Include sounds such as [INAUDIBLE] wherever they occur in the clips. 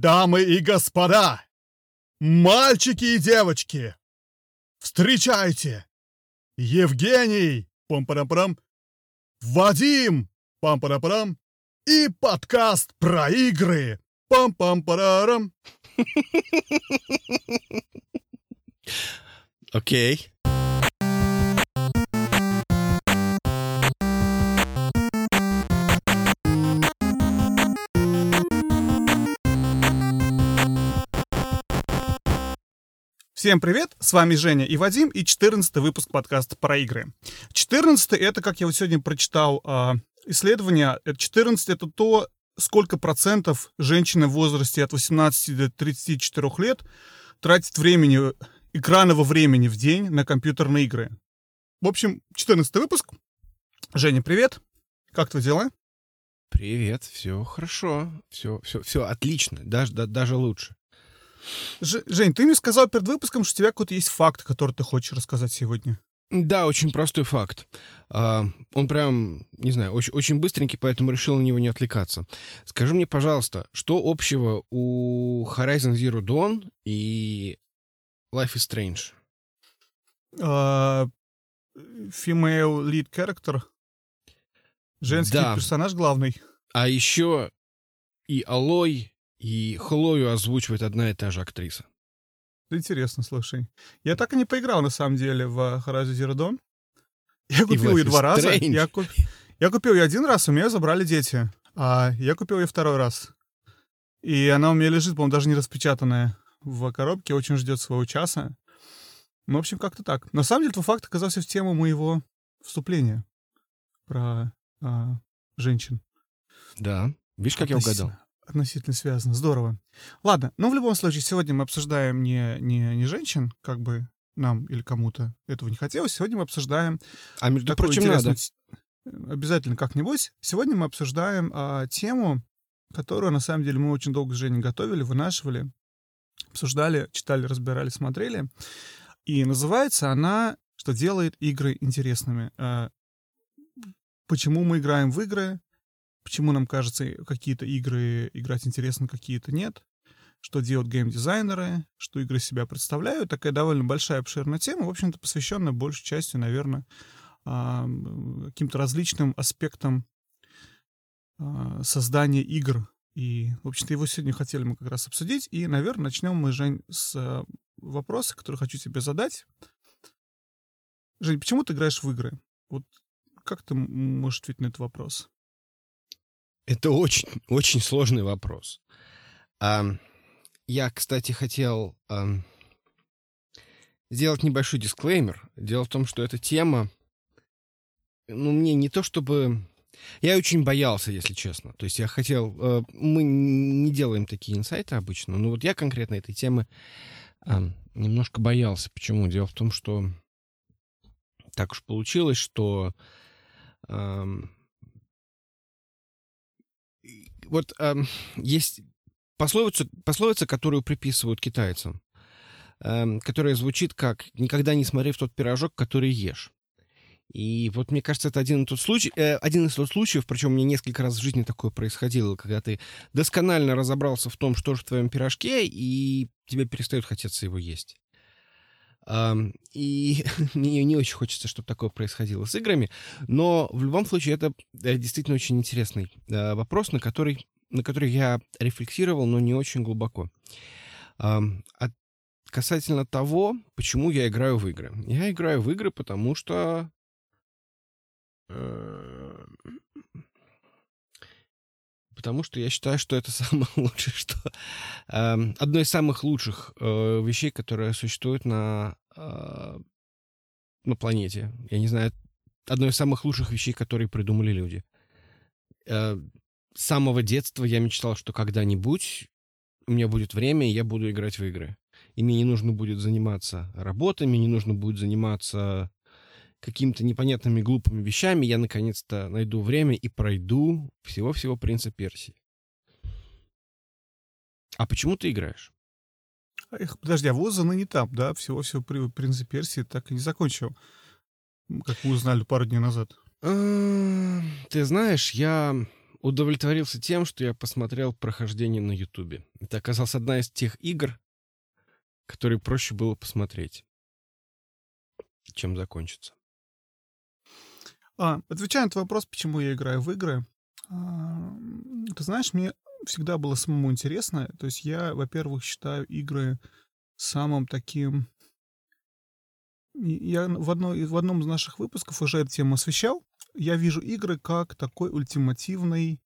Дамы и господа, мальчики и девочки, встречайте! Евгений, пам-парам-парам, Вадим, пам-парам-парам, и подкаст про игры, пам-пам-парам. Окей. Всем привет, с вами Женя и Вадим, и 14 выпуск подкаста про игры. 14 это, как я вот сегодня прочитал э, исследование, 14 это то, сколько процентов женщины в возрасте от 18 до 34 лет тратит времени, экранного времени в день на компьютерные игры. В общем, 14 выпуск. Женя, привет. Как твои дела? Привет, все хорошо, все, все, все отлично, даже, да, даже лучше. Ж, Жень, ты мне сказал перед выпуском, что у тебя какой-то есть факт, который ты хочешь рассказать сегодня. Да, очень простой факт. Uh, он прям, не знаю, очень, очень быстренький, поэтому решил на него не отвлекаться. Скажи мне, пожалуйста, что общего у Horizon Zero Dawn и Life is Strange? Uh, female lead character. Женский Да. персонаж главный. А еще и Алой, и Хлою озвучивает одна и та же актриса. Интересно, слушай. Я так и не поиграл, на самом деле, в Horizon Zero Dawn. Я купил ее два раза. Я, куп- я купил ее один раз, у меня забрали дети. А я купил ее второй раз. И она у меня лежит, по-моему, даже не распечатанная в коробке, очень ждет своего часа. Ну, в общем, как-то так. На самом деле, твой факт оказался в тему моего вступления про а, женщин. Да. Видишь, как я угадал? Относительно- связано. Здорово. Ладно, ну в любом случае, сегодня мы обсуждаем не, не, не женщин, как бы нам или кому-то этого не хотелось. Сегодня мы обсуждаем А между такую прочим, интересную надо. т- Обязательно как-нибудь. Сегодня мы обсуждаем а, тему, которую, на самом деле, мы очень долго с Женей готовили, вынашивали, обсуждали, читали, разбирали, смотрели. И называется она «Что делает игры интересными». А, Почему мы играем в игры, почему нам кажется какие-то игры играть интересно, какие-то нет, что делают геймдизайнеры, что игры себя представляют. Такая довольно большая, обширная тема, в общем-то, посвященная большей частью, наверное, каким-то различным аспектам а, создания игр. И, в общем-то, его сегодня хотели мы как раз обсудить. И, наверное, начнем мы, Жень, с а, вопроса, который хочу тебе задать. Жень, почему ты играешь в игры? Вот как ты можешь ответить на этот вопрос? Это очень, очень сложный вопрос. Ам, я, кстати, хотел ам, сделать небольшой дисклеймер. Дело в том, что эта тема, ну, мне не то чтобы... Я очень боялся, если честно. То есть я хотел... э, мы не делаем такие инсайты обычно, но вот я конкретно этой темы ам, немножко боялся. Почему? Дело в том, что так уж получилось, что и вот ам, есть пословица, пословица, которую приписывают китайцам, ам, которая звучит как «никогда не смотри в тот пирожок, который ешь». И вот мне кажется, это один, тот случай, э, один из тот случаев, причем мне несколько раз в жизни такое происходило, когда ты досконально разобрался в том, что же в твоем пирожке, и тебе перестает хотеться его есть. И [LAUGHS] мне не очень хочется, чтобы такое происходило с играми, но в любом случае это э, действительно очень интересный э, вопрос, на который, на который я рефлексировал, но не очень глубоко. А касательно того, почему я играю в игры. Я играю в игры, потому что... э, Потому что я считаю, что это [LAUGHS] самое лучшее, что... эм, одно из самых лучших э, вещей, которые существуют на, э, на планете. Я не знаю, одно из самых лучших вещей, которые придумали люди. Э, с самого детства я мечтал, что когда-нибудь у меня будет время, и я буду играть в игры. И мне не нужно будет заниматься работой, мне не нужно будет заниматься какими-то непонятными глупыми вещами, я наконец-то найду время и пройду всего-всего принца Персии. А почему ты играешь? Эх, подожди, а вуза не там, да? Всего-всего при принце Персии так и не закончил. Как мы узнали пару дней назад. Э, Ты знаешь, я удовлетворился тем, что я посмотрел прохождение на Ютубе. Это оказалась одна из тех игр, которые проще было посмотреть, чем закончится. А, отвечая на твой вопрос, почему я играю в игры, а, ты знаешь, мне всегда было самому интересно. То есть я, во-первых, считаю игры самым таким... Я в, одной, в одном из наших выпусков уже эту тему освещал. Я вижу игры как такой ультимативный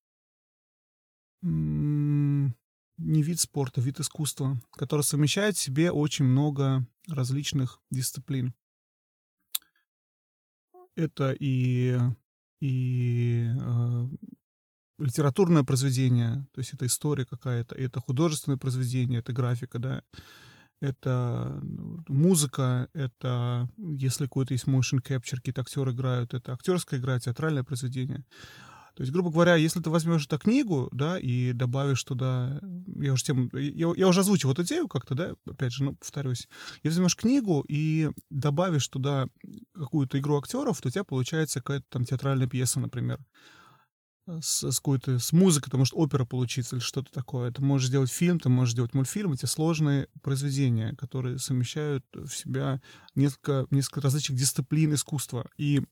не вид спорта, вид искусства, который совмещает в себе очень много различных дисциплин. Это и, и э, литературное произведение, то есть это история какая-то, это художественное произведение, это графика, да, это ну, музыка, это, если какой-то есть motion capture, какие-то актеры играют, это актерская игра, театральное произведение. То есть, грубо говоря, если ты возьмешь эту книгу, да, и добавишь туда, я уже тем, я, я уже озвучил эту идею как-то, да, опять же, ну, повторюсь, если возьмешь книгу и добавишь туда какую-то игру актеров, то у тебя получается какая-то там театральная пьеса, например, с, с какой-то, с музыкой, потому что опера получится или что-то такое. Ты можешь сделать фильм, ты можешь сделать мультфильм, эти сложные произведения, которые совмещают в себя несколько, несколько различных дисциплин искусства. И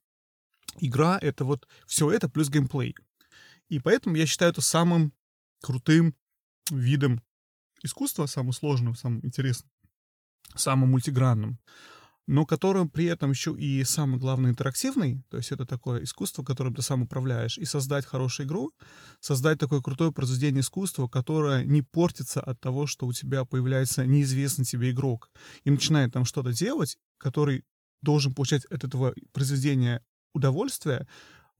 игра — это вот все это плюс геймплей. И поэтому я считаю это самым крутым видом искусства, самым сложным, самым интересным, самым мультигранным, но которым при этом еще и самый главный интерактивный, то есть это такое искусство, которым ты сам управляешь, и создать хорошую игру, создать такое крутое произведение искусства, которое не портится от того, что у тебя появляется неизвестный тебе игрок и начинает там что-то делать, который должен получать от этого произведения удовольствие,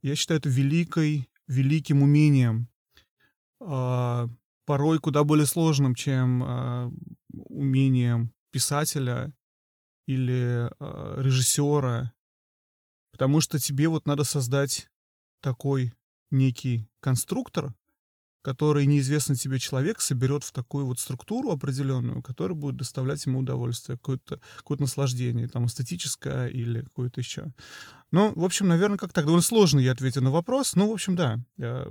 я считаю это великой, великим умением, э, порой куда более сложным, чем э, умением писателя или э, режиссера, потому что тебе вот надо создать такой некий конструктор, который неизвестный тебе человек соберет в такую вот структуру определенную, которая будет доставлять ему удовольствие, какое-то какое наслаждение, там, эстетическое или какое-то еще. Ну, в общем, наверное, как так довольно сложно я ответил на вопрос. Ну, в общем, да, я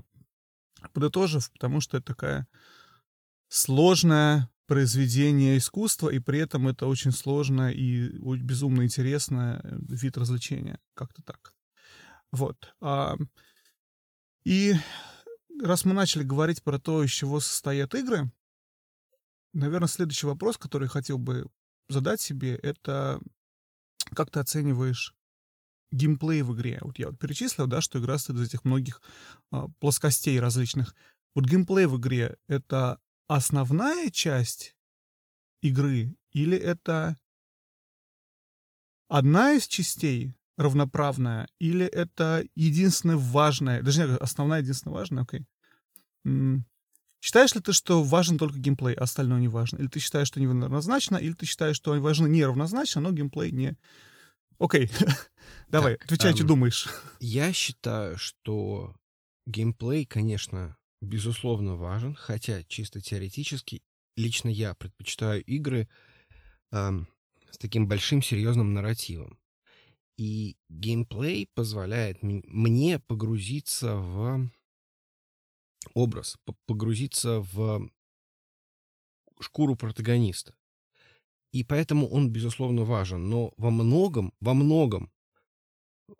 подытожив, потому что это такая сложное произведение искусства, и при этом это очень сложное и безумно интересное э, вид развлечения. Как-то так. Вот. И раз мы начали говорить про то, из чего состоят игры, наверное, следующий вопрос, который хотел бы задать себе, это как ты оцениваешь геймплей в игре? Вот я вот перечислил, да, что игра состоит из этих многих а, плоскостей различных. Вот геймплей в игре — это основная часть игры или это одна из частей равноправная, или это единственное важное, даже не основная, единственная важная, окей. Считаешь ли ты, что важен только геймплей, а остальное не важно? Или ты считаешь, что неравнозначно, или ты считаешь, что важно неравнозначно, но геймплей не... Окей, [LAUGHS] давай, отвечай, что думаешь. Я считаю, что геймплей, конечно, безусловно важен, хотя чисто теоретически лично я предпочитаю игры эм, с таким большим серьезным нарративом. И геймплей позволяет мне погрузиться в образ, погрузиться в шкуру протагониста. И поэтому он, безусловно, важен. Но во многом, во многом,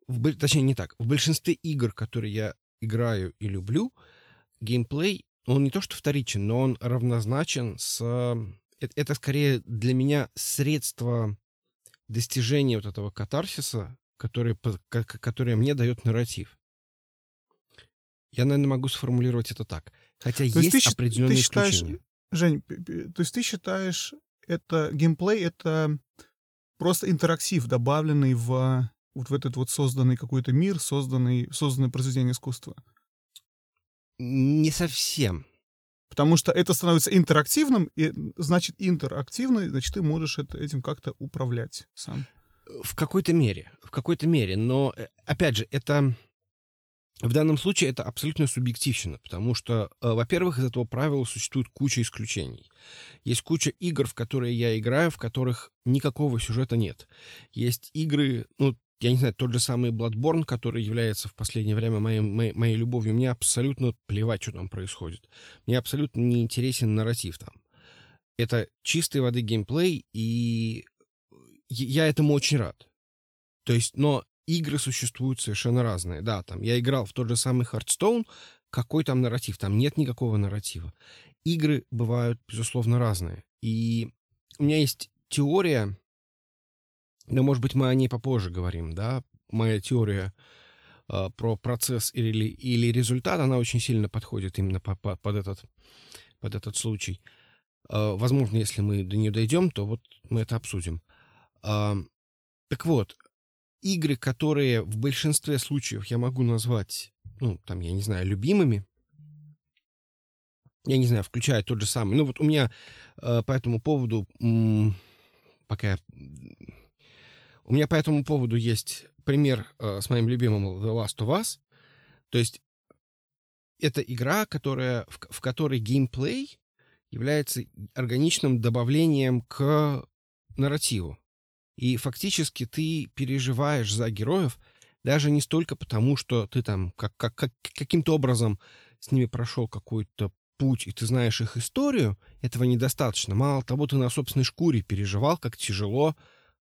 в, точнее, не так, в большинстве игр, которые я играю и люблю, геймплей, он не то что вторичен, но он равнозначен с... Это, это скорее для меня средство достижение вот этого катарсиса, который, который мне дает нарратив. Я, наверное, могу сформулировать это так. Хотя то есть, есть ты, определенные ты считаешь, исключения. Жень, то есть ты считаешь, это геймплей, это просто интерактив, добавленный в вот в этот вот созданный какой-то мир, созданный, созданное произведение искусства? Не совсем. Потому что это становится интерактивным, и значит интерактивный, значит ты можешь это, этим как-то управлять сам. В какой-то мере, в какой-то мере. Но, э, опять же, это в данном случае это абсолютно субъективно, потому что, э, во-первых, из этого правила существует куча исключений. Есть куча игр, в которые я играю, в которых никакого сюжета нет. Есть игры, ну, я не знаю, тот же самый Bloodborne, который является в последнее время моей, моей, моей любовью, мне абсолютно плевать, что там происходит. Мне абсолютно не интересен нарратив там. Это чистой воды геймплей, и я этому очень рад. То есть, но игры существуют совершенно разные. Да, там я играл в тот же самый Hearthstone, какой там нарратив? Там нет никакого нарратива. Игры бывают, безусловно, разные. И у меня есть теория, но, может быть, мы о ней попозже говорим, да, моя теория э, про процесс или, или результат, она очень сильно подходит именно по, по, под, этот, под этот случай. Э, возможно, если мы до нее дойдем, то вот мы это обсудим. Э, так вот, игры, которые в большинстве случаев я могу назвать, ну, там, я не знаю, любимыми, я не знаю, включая тот же самый. Ну, вот у меня э, по этому поводу, м- пока я у меня по этому поводу есть пример э, с моим любимым The Last of Us. То есть это игра, которая, в, в которой геймплей является органичным добавлением к нарративу. И фактически ты переживаешь за героев даже не столько потому, что ты там как, как, как, каким-то образом с ними прошел какой-то путь, и ты знаешь их историю, этого недостаточно. Мало того, ты на собственной шкуре переживал, как тяжело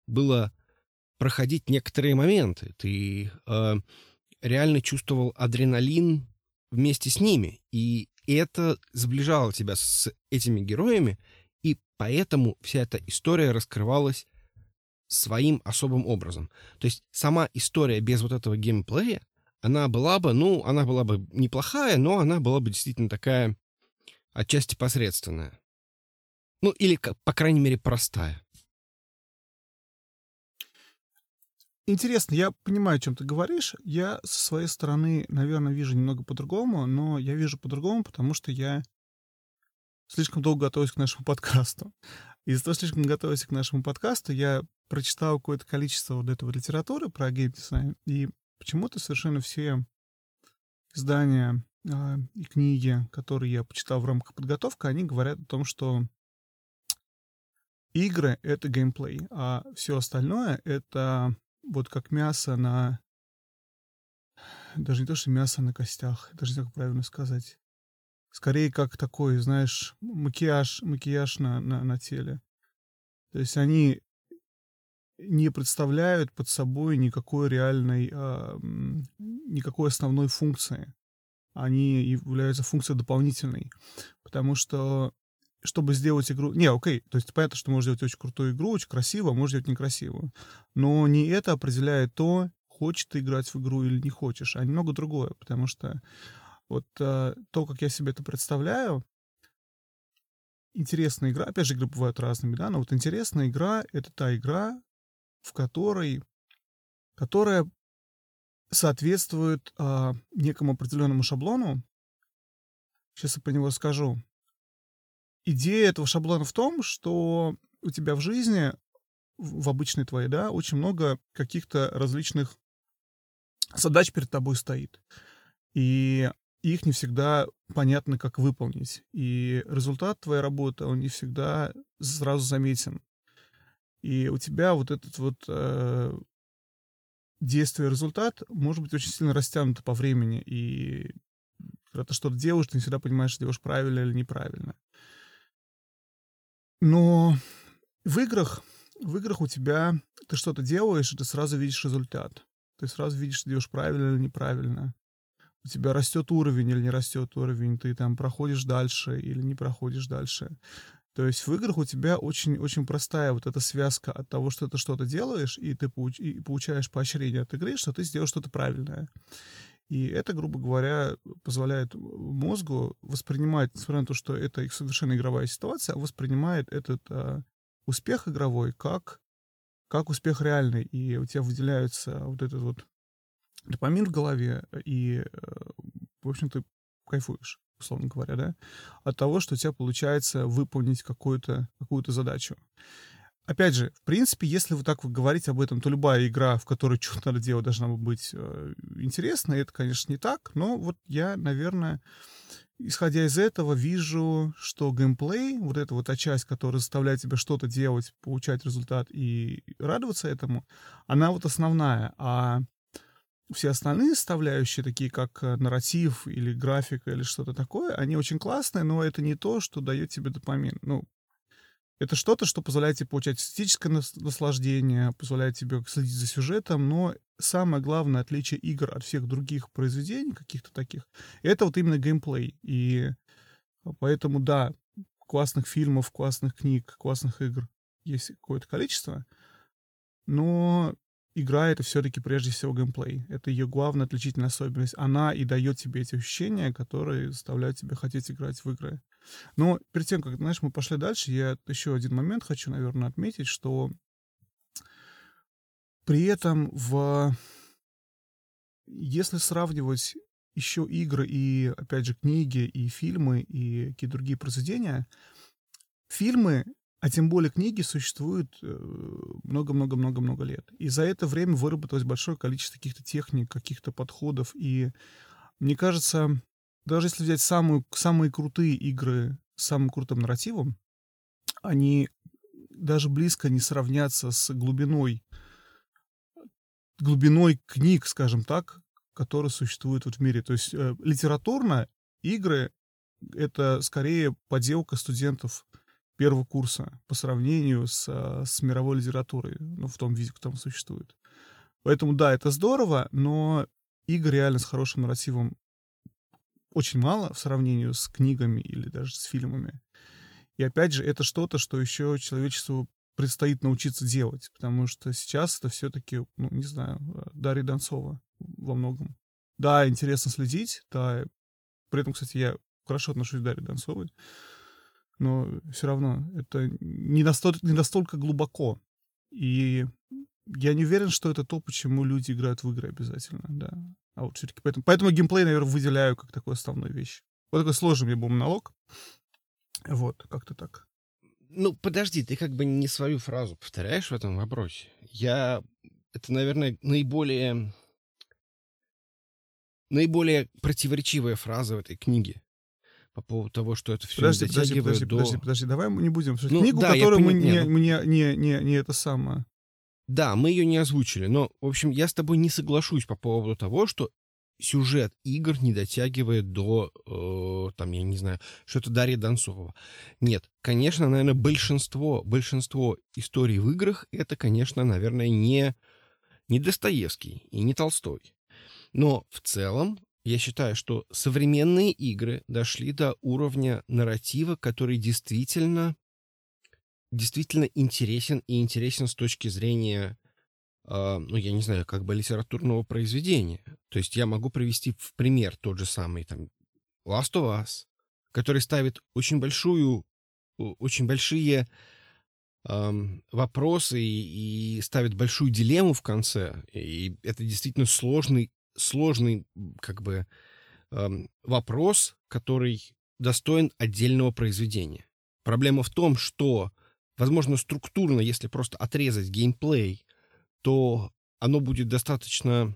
было проходить некоторые моменты. Ты э, реально чувствовал адреналин вместе с ними. И это сближало тебя с этими героями, и поэтому вся эта история раскрывалась своим особым образом. То есть сама история без вот этого геймплея, она была бы, ну, она была бы неплохая, но она была бы действительно такая отчасти посредственная. Ну, или, по крайней мере, простая. Интересно, я понимаю, о чем ты говоришь. Я со своей стороны, наверное, вижу немного по-другому, но я вижу по-другому, потому что я слишком долго готовюсь к нашему подкасту. Из-за того, что слишком готовюсь к нашему подкасту, я прочитал какое-то количество вот этого литературы про геймдизайн, и почему-то совершенно все издания э, и книги, которые я почитал в рамках подготовки, они говорят о том, что игры — это геймплей, а все остальное — это вот как мясо на... Даже не то, что мясо на костях, даже не знаю, как правильно сказать. Скорее, как такой, знаешь, макияж, макияж на, на, на теле. То есть они не представляют под собой никакой реальной, э, никакой основной функции. Они являются функцией дополнительной. Потому что чтобы сделать игру... Не, окей, то есть понятно, что можно сделать очень крутую игру, очень красиво, а можно сделать некрасивую. Но не это определяет то, хочешь ты играть в игру или не хочешь, а немного другое, потому что вот э, то, как я себе это представляю, интересная игра, опять же, игры бывают разными, да, но вот интересная игра — это та игра, в которой, которая соответствует э, некому определенному шаблону. Сейчас я по него скажу идея этого шаблона в том, что у тебя в жизни, в обычной твоей, да, очень много каких-то различных задач перед тобой стоит. И их не всегда понятно, как выполнить. И результат твоей работы, он не всегда сразу заметен. И у тебя вот этот вот э, действие-результат может быть очень сильно растянуто по времени. И когда ты что-то делаешь, ты не всегда понимаешь, делаешь правильно или неправильно. Но в играх, в играх у тебя ты что-то делаешь, и ты сразу видишь результат. Ты сразу видишь, что делаешь правильно или неправильно. У тебя растет уровень или не растет уровень, ты там проходишь дальше или не проходишь дальше. То есть в играх у тебя очень-очень простая вот эта связка от того, что ты что-то делаешь, и ты получ- и получаешь поощрение от игры, что ты сделал что-то правильное. И это, грубо говоря, позволяет мозгу воспринимать, несмотря на то, что это совершенно игровая ситуация, воспринимает этот э, успех игровой как, как успех реальный. И у тебя выделяется вот этот вот допамин в голове, и, э, в общем, ты кайфуешь, условно говоря, да, от того, что у тебя получается выполнить какую-то какую задачу. Опять же, в принципе, если вы так вы говорите об этом, то любая игра, в которой [LAUGHS] что-то надо делать, должна быть э, интересной. Это, конечно, не так, но вот я, наверное, исходя из этого, вижу, что геймплей, вот эта вот та часть, которая заставляет тебя что-то делать, получать результат и радоваться этому, она вот основная. А все остальные составляющие, такие как э, нарратив или графика или что-то такое, они очень классные, но это не то, что дает тебе допамин. Ну, это что-то, что позволяет тебе получать эстетическое наслаждение, позволяет тебе следить за сюжетом, но самое главное отличие игр от всех других произведений, каких-то таких, это вот именно геймплей. И поэтому, да, классных фильмов, классных книг, классных игр есть какое-то количество, но игра — это все-таки прежде всего геймплей. Это ее главная отличительная особенность. Она и дает тебе эти ощущения, которые заставляют тебя хотеть играть в игры. Но перед тем, как, знаешь, мы пошли дальше, я еще один момент хочу, наверное, отметить, что при этом в... Если сравнивать еще игры и, опять же, книги, и фильмы, и какие-то другие произведения, фильмы а тем более книги существуют э, много-много-много-много лет. И за это время выработалось большое количество каких-то техник, каких-то подходов. И мне кажется, даже если взять самую, самые крутые игры с самым крутым нарративом, они даже близко не сравнятся с глубиной, глубиной книг, скажем так, которые существуют вот в мире. То есть э, литературно игры — это скорее поделка студентов первого курса по сравнению с, а, с мировой литературой, ну, в том виде, как там существует. Поэтому, да, это здорово, но игр реально с хорошим нарративом очень мало в сравнении с книгами или даже с фильмами. И опять же, это что-то, что еще человечеству предстоит научиться делать, потому что сейчас это все-таки, ну, не знаю, Дарья Донцова во многом. Да, интересно следить, да, при этом, кстати, я хорошо отношусь к Дарье Донцовой, но все равно это не настолько, не настолько глубоко. И я не уверен, что это то, почему люди играют в игры обязательно, да. А вот все-таки поэтому, поэтому геймплей, наверное, выделяю как такую основную вещь. Вот такой сложный мне был монолог. Вот, как-то так. Ну, подожди, ты как бы не свою фразу повторяешь в этом вопросе. Я... Это, наверное, наиболее... Наиболее противоречивая фраза в этой книге по поводу того, что это все подожди, подожди, подожди, до... подожди, подожди, давай мы не будем ну, книгу, да, которую мы не, не, не, не, не, не это самое. Да, мы ее не озвучили, но, в общем, я с тобой не соглашусь по поводу того, что сюжет игр не дотягивает до, э, там, я не знаю, что это Дарья Донцова. Нет, конечно, наверное, большинство, большинство историй в играх это, конечно, наверное, не, не Достоевский и не Толстой. Но в целом я считаю, что современные игры дошли до уровня нарратива, который действительно, действительно интересен и интересен с точки зрения, э, ну, я не знаю, как бы литературного произведения. То есть я могу привести в пример тот же самый там Last of Us, который ставит очень большую, очень большие вопросы и, и ставит большую дилемму в конце. И это действительно сложный сложный как бы эм, вопрос, который достоин отдельного произведения. Проблема в том, что, возможно, структурно, если просто отрезать геймплей, то оно будет достаточно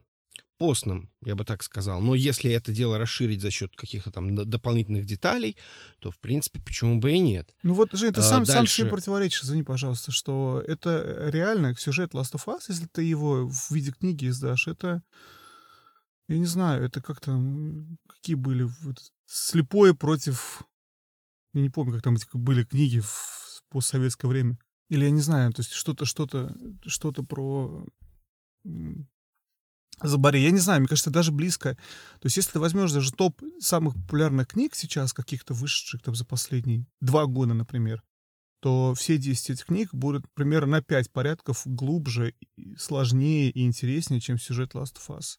постным, я бы так сказал. Но если это дело расширить за счет каких-то там дополнительных деталей, то, в принципе, почему бы и нет. Ну вот, Жень, ты а, сам, дальше... сам себе противоречишь, извини, пожалуйста, что это реально сюжет Last of Us, если ты его в виде книги издашь, это я не знаю, это как-то... Какие были... Вот, слепое против... Я не помню, как там эти были книги в постсоветское время. Или я не знаю, то есть что-то, что-то, что-то про Забаре. Я не знаю, мне кажется, даже близко. То есть, если ты возьмешь даже топ самых популярных книг сейчас, каких-то вышедших там за последние два года, например, то все 10 этих книг будут примерно на 5 порядков глубже, сложнее и интереснее, чем сюжет Last of Us.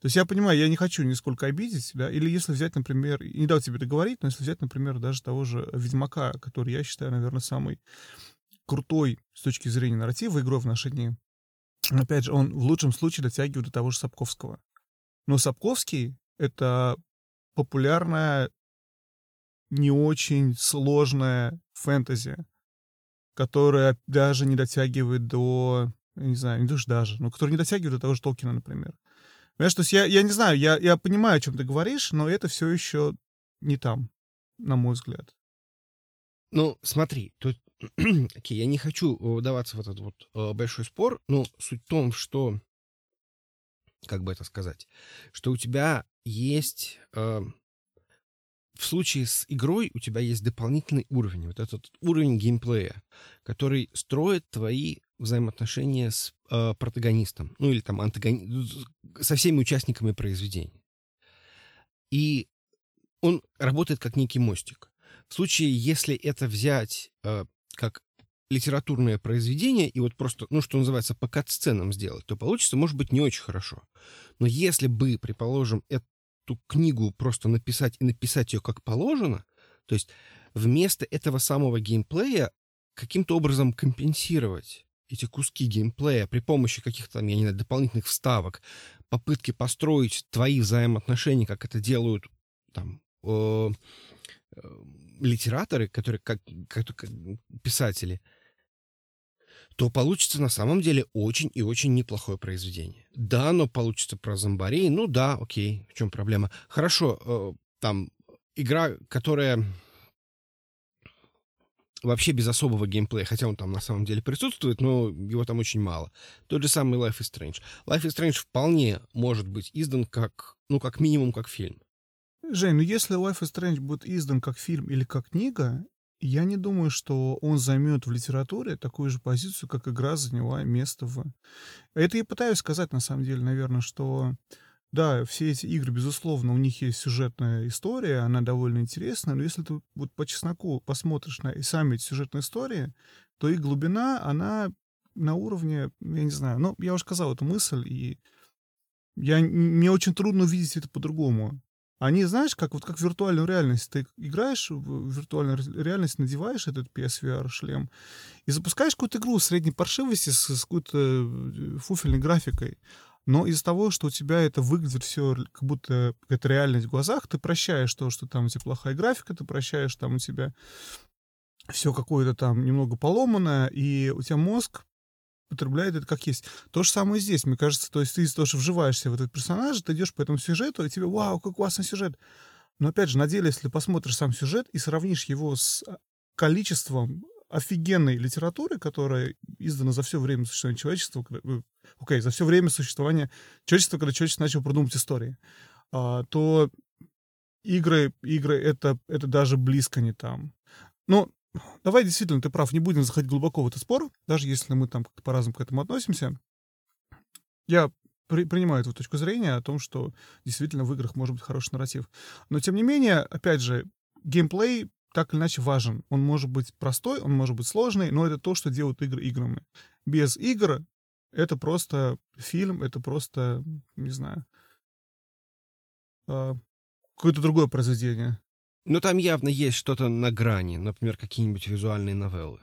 То есть я понимаю, я не хочу нисколько обидеть, да, или если взять, например, не дал тебе договорить, но если взять, например, даже того же Ведьмака, который я считаю, наверное, самый крутой с точки зрения нарратива игрой в наши дни. Опять же, он в лучшем случае дотягивает до того же Сапковского. Но Сапковский — это популярная, не очень сложная фэнтези, которая даже не дотягивает до, я не знаю, не даже но которая не дотягивает до того же Толкина, например. Понимаешь, то есть я, я не знаю, я, я понимаю, о чем ты говоришь, но это все еще не там, на мой взгляд. Ну, смотри, тут, [CLEARS THROAT] окей, я не хочу вдаваться в этот вот э, большой спор, но суть в том, что, как бы это сказать, что у тебя есть э, в случае с игрой у тебя есть дополнительный уровень, вот этот уровень геймплея, который строит твои взаимоотношения с э, протагонистом, ну или там антагони... со всеми участниками произведения. И он работает как некий мостик. В случае, если это взять э, как литературное произведение и вот просто, ну, что называется, по кат-сценам сделать, то получится, может быть, не очень хорошо. Но если бы, предположим, эту книгу просто написать и написать ее как положено, то есть вместо этого самого геймплея каким-то образом компенсировать эти куски геймплея при помощи каких-то, я не знаю, дополнительных вставок, попытки построить твои взаимоотношения, как это делают там э, э, литераторы, которые как, как, как писатели, то получится на самом деле очень и очень неплохое произведение. Да, оно получится про зомбарей, ну да, окей, в чем проблема. Хорошо, э, там игра, которая вообще без особого геймплея, хотя он там на самом деле присутствует, но его там очень мало. Тот же самый Life is Strange. Life is Strange вполне может быть издан как, ну, как минимум, как фильм. Жень, ну если Life is Strange будет издан как фильм или как книга, я не думаю, что он займет в литературе такую же позицию, как игра заняла место в... Это я пытаюсь сказать, на самом деле, наверное, что да, все эти игры, безусловно, у них есть сюжетная история, она довольно интересная, но если ты вот по чесноку посмотришь на и сами эти сюжетные истории, то их глубина, она на уровне, я не знаю, ну, я уже сказал эту мысль, и я, мне очень трудно увидеть это по-другому. Они, знаешь, как вот как виртуальную реальность. Ты играешь в виртуальную реальность, надеваешь этот PSVR-шлем и запускаешь какую-то игру средней паршивости с, с какой-то э, фуфельной графикой. Но из-за того, что у тебя это выглядит все как будто это реальность в глазах, ты прощаешь то, что там у тебя плохая графика, ты прощаешь там у тебя все какое-то там немного поломанное, и у тебя мозг потребляет это как есть. То же самое здесь, мне кажется. То есть ты тоже вживаешься в этот персонаж, ты идешь по этому сюжету, и тебе, вау, какой классный сюжет. Но опять же, на деле, если посмотришь сам сюжет и сравнишь его с а, количеством офигенной литературы, которая издана за все время существования человечества, э, окей, okay, за все время существования человечества, когда человечество начало продумывать истории, а, то игры, игры это, это даже близко не там. Ну, давай действительно, ты прав, не будем заходить глубоко в этот спор, даже если мы там как-то по-разному к этому относимся. Я при, принимаю эту точку зрения о том, что действительно в играх может быть хороший нарратив. Но, тем не менее, опять же, геймплей так или иначе важен. Он может быть простой, он может быть сложный, но это то, что делают игры играми. Без игр это просто фильм, это просто, не знаю, а, какое-то другое произведение. Но там явно есть что-то на грани, например, какие-нибудь визуальные новеллы.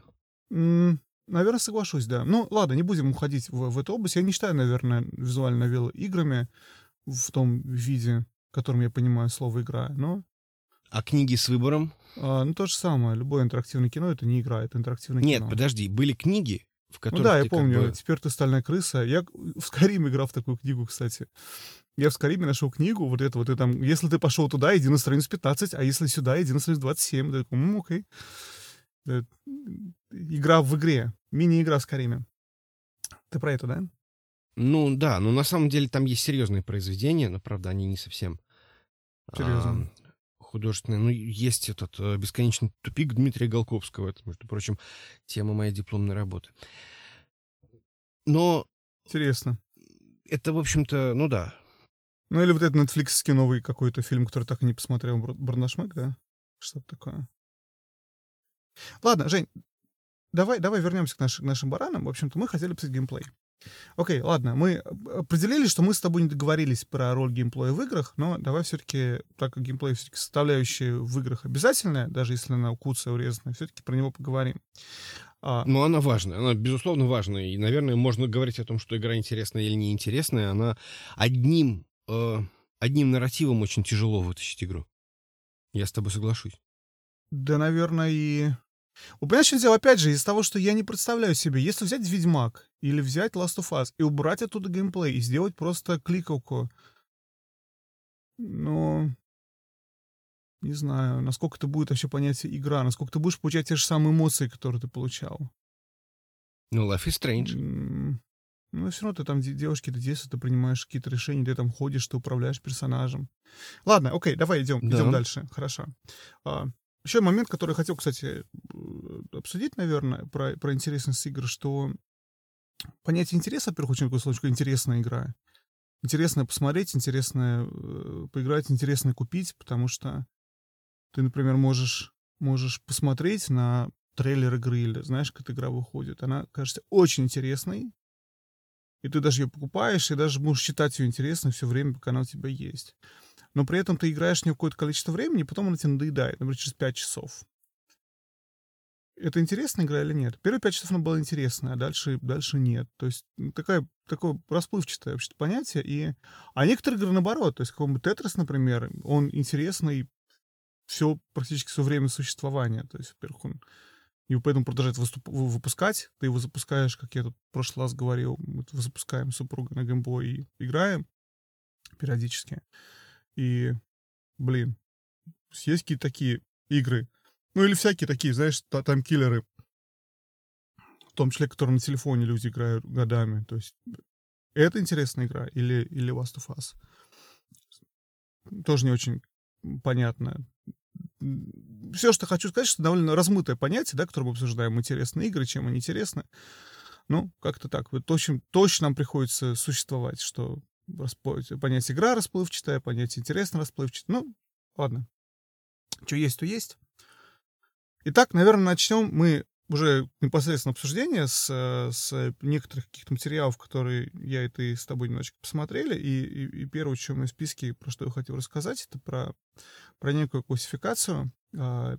Mm, наверное, соглашусь, да. Ну, ладно, не будем уходить в, в эту область. Я не считаю, наверное, визуальные новеллы играми в том виде, в котором я понимаю слово «игра», но... А книги с выбором? А, ну, то же самое. Любое интерактивное кино — это не игра, это интерактивное Нет, кино. Нет, подожди, были книги, в которых Ну да, я помню. Бы... Теперь ты стальная крыса. Я в Скарим играл в такую книгу, кстати. Я в Скариме нашел книгу, вот это вот, и там, если ты пошел туда, иди на страницу 15, а если сюда, иди на страницу 27. Я такой, ну, окей. Это игра в игре, мини-игра в Скариме. Ты про это, да? Ну, да, но на самом деле там есть серьезные произведения, но, правда, они не совсем... Серьезно. А, художественные. Ну, есть этот э, «Бесконечный тупик» Дмитрия Голковского. Это, между прочим, тема моей дипломной работы. Но... Интересно. Это, в общем-то, ну да, ну или вот этот нетфликсский новый какой-то фильм, который так и не посмотрел, Барнашмак, да? Что-то такое. Ладно, Жень, давай, давай вернемся к, наш, к нашим баранам. В общем-то, мы хотели писать геймплей. Окей, ладно, мы определили, что мы с тобой не договорились про роль геймплея в играх, но давай все-таки, так как геймплей все-таки составляющая в играх обязательная, даже если она куцая, урезанная, все-таки про него поговорим. А... Ну, она важная, она, безусловно, важная. И, наверное, можно говорить о том, что игра интересная или неинтересная. Она одним э, одним нарративом очень тяжело вытащить игру. Я с тобой соглашусь. Да, наверное, и Вот понимаешь, что дело, опять же, из того, что я не представляю себе, если взять Ведьмак или взять Last of Us и убрать оттуда геймплей и сделать просто кликовку, ну, не знаю, насколько это будет вообще понятие игра, насколько ты будешь получать те же самые эмоции, которые ты получал. Ну, Life is Strange. Ну, все равно ты там девушки, ты детство, ты принимаешь какие-то решения, ты там ходишь, ты управляешь персонажем. Ладно, окей, давай идем, да. идем дальше. Хорошо. А, еще момент, который хотел, кстати, э, обсудить, наверное, про, про интересность игр, что понятие интереса, во-первых, очень такое словечко интересная игра. Интересно посмотреть, интересно э, поиграть, интересно купить, потому что ты, например, можешь, можешь посмотреть на трейлер игры или знаешь, как эта игра выходит. Она кажется очень интересной, и ты даже ее покупаешь, и даже можешь считать ее интересной все время, пока она у тебя есть. Но при этом ты играешь в нее какое-то количество времени, и потом она тебе надоедает, например, через 5 часов. Это интересная игра или нет? Первые 5 часов она была интересная, а дальше, дальше нет. То есть такая, такое расплывчатое вообще понятие. И... А некоторые игры наоборот. То есть какой-нибудь Тетрис, например, он интересный все, практически все время существования. То есть, во-первых, он и поэтому продолжает выступ- выпускать. Ты его запускаешь, как я тут в прошлый раз говорил, мы запускаем супруга на геймбой и играем периодически. И, блин, есть какие-то такие игры, ну или всякие такие, знаешь, там киллеры, в том числе, которые на телефоне люди играют годами. То есть это интересная игра или, или Last of Us. Тоже не очень понятно все, что хочу сказать, что довольно размытое понятие, да, которое мы обсуждаем, интересные игры, чем они интересны. Ну, как-то так. Вот точно, точно нам приходится существовать, что понятие игра расплывчатое, понятие интересно расплывчатое. Ну, ладно. Что есть, то есть. Итак, наверное, начнем мы уже непосредственно обсуждение с, с некоторых каких-то материалов, которые я и ты с тобой немножечко посмотрели. И, и, и первое, мы в списке, про что я хотел рассказать, это про, про некую классификацию э,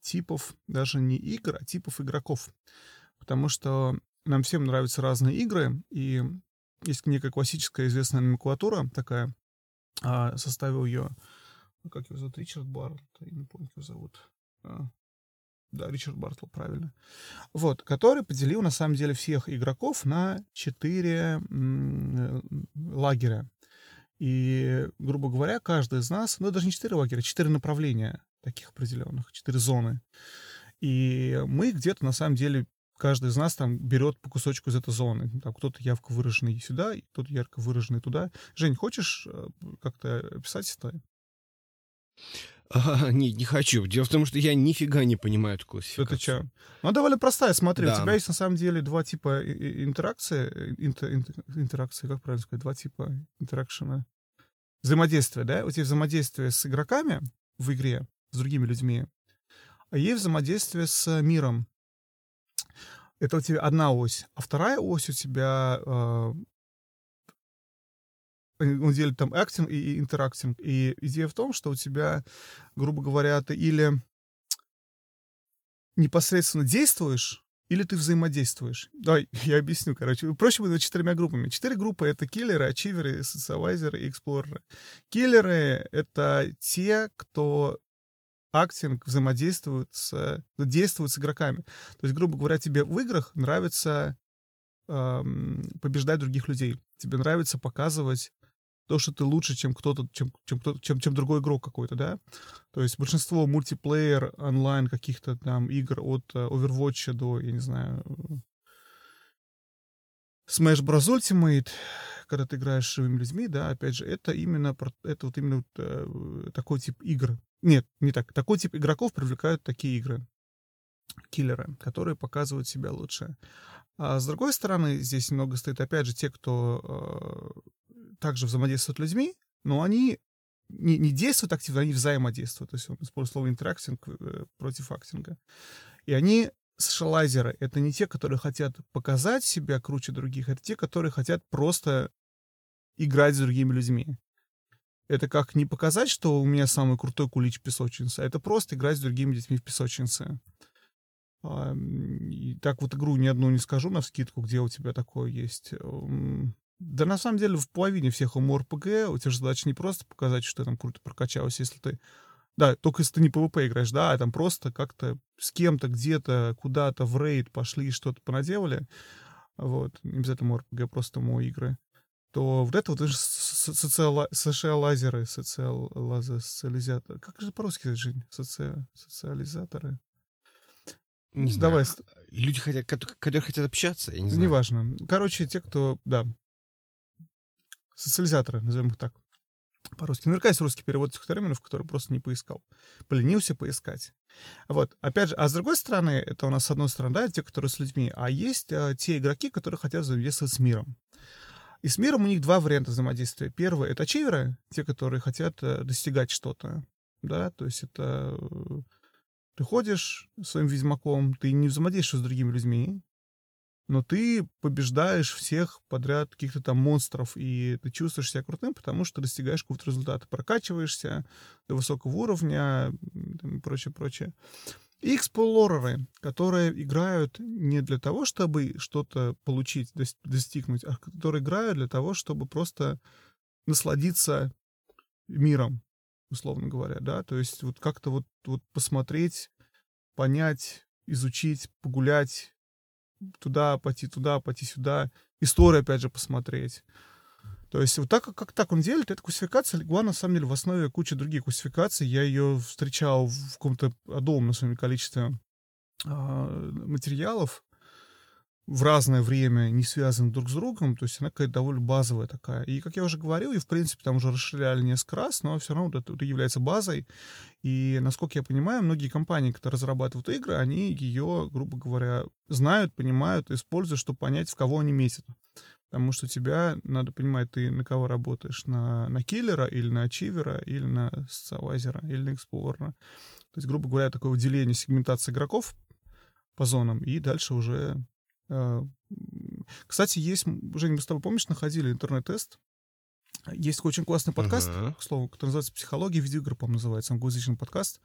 типов, даже не игр, а типов игроков. Потому что нам всем нравятся разные игры, и есть некая классическая известная номенклатура такая, э, составил ее, как его зовут, Ричард Барт, я не помню, как его зовут. Да, Ричард Бартл, правильно. Вот, который поделил, на самом деле, всех игроков на четыре лагеря. И, грубо говоря, каждый из нас, ну, даже не четыре лагеря, четыре направления таких определенных, четыре зоны. И мы где-то, на самом деле, каждый из нас там берет по кусочку из этой зоны. Там кто-то ярко выраженный сюда, кто-то ярко выраженный туда. Жень, хочешь э, как-то описать это? А, нет, не хочу. Дело в том, что я нифига не понимаю эту классификацию. Это что? Ну, довольно простая, смотри. Да. У тебя есть, на самом деле, два типа интеракции. Интер, интер, интеракции, как правильно сказать? Два типа интеракшена. Взаимодействие, да? У тебя взаимодействие с игроками в игре, с другими людьми. А есть взаимодействие с миром. Это у тебя одна ось. А вторая ось у тебя э, он делит там acting и interacting. И идея в том, что у тебя, грубо говоря, ты или непосредственно действуешь, или ты взаимодействуешь. Давай, [LAUGHS] я объясню, короче. Проще будет четырьмя группами. Четыре группы — это киллеры, achiever ы, socializer ы и explorer ы. Киллеры — это те, кто acting взаимодействует с, действует с игроками. То есть, грубо говоря, тебе в играх нравится эм, побеждать других людей. Тебе нравится показывать то, что ты лучше, чем кто-то, чем, чем, кто чем, другой игрок какой-то, да? То есть большинство мультиплеер онлайн каких-то там игр от uh, Overwatch до, я не знаю, Smash Bros. Ultimate, когда ты играешь с живыми людьми, да, опять же, это именно, это вот именно э, такой тип игр. Нет, не так. Такой тип игроков привлекают такие игры. Киллеры, которые показывают себя лучше. А с другой стороны, здесь много стоит, опять же, те, кто э, также взаимодействуют с людьми, но они не, не действуют активно, они взаимодействуют. То есть он использует слово интерактинг э, против актинга. И они социалайзеры — это не те, которые хотят показать себя круче других, это те, которые хотят просто играть с другими людьми. Это как не показать, что у меня самый крутой кулич песочницы, а это просто играть с другими детьми в песочнице. И так вот игру ни одну не скажу на скидку, где у тебя такое есть. Да на самом деле в половине всех ММОРПГ у тебя же задача не просто показать, что ты там круто прокачался, если ты Да, только если ты не PvP играешь, да, а там просто как-то с кем-то где-то куда-то в рейд пошли, что-то понаделали, вот, не обязательно RPG, просто мо игры, то вот это вот социалайзеры, социализаторы. Как же по-русски Жень? Соци... Социализаторы. Не знаю. Давай. Люди, хотят, которые хотят общаться, я не знаю. Неважно. Короче, те, кто, да, социализаторы, назовем их так по-русски. Наверняка есть русский перевод этих терминов, который просто не поискал. Поленился поискать. Вот. Опять же, а с другой стороны, это у нас с одной стороны, да, те, которые с людьми, а есть а, те игроки, которые хотят взаимодействовать с миром. И с миром у них два варианта взаимодействия. Первый — это ачиверы, те, которые хотят э, достигать что-то. Да, то есть это э, ты ходишь своим ведьмаком, ты не взаимодействуешь с другими людьми, но ты побеждаешь всех подряд каких-то там монстров, и ты чувствуешь себя крутым, потому что достигаешь какого-то результата, прокачиваешься до высокого уровня и прочее, прочее. И эксплореры, которые играют не для того, чтобы что-то получить, достигнуть, а которые играют для того, чтобы просто насладиться миром, условно говоря, да, то есть вот как-то вот, вот посмотреть, понять, изучить, погулять, туда, пойти туда, пойти сюда, историю, опять же, посмотреть. То есть вот так, как так он делит, эта классификация легла, на самом деле, в основе кучи других классификаций. Я ее встречал в каком-то огромном своем количестве э, материалов в разное время, не связаны друг с другом, то есть она какая-то довольно базовая такая. И, как я уже говорил, и, в принципе, там уже расширяли несколько раз, но все равно вот это, это является базой. И, насколько я понимаю, многие компании, которые разрабатывают игры, они ее, грубо говоря, знают, понимают, используют, чтобы понять, в кого они метят. Потому что тебя, надо понимать, ты на кого работаешь, на, на киллера или на ачивера, или на социалайзера, или на эксплорера. То есть, грубо говоря, такое выделение сегментации игроков по зонам, и дальше уже кстати, есть, Женя, мы с тобой, помнишь, находили интернет-тест. Есть очень классный подкаст, uh-huh. к слову, который называется «Психология видеоигр», по-моему, называется, англоязычный подкаст,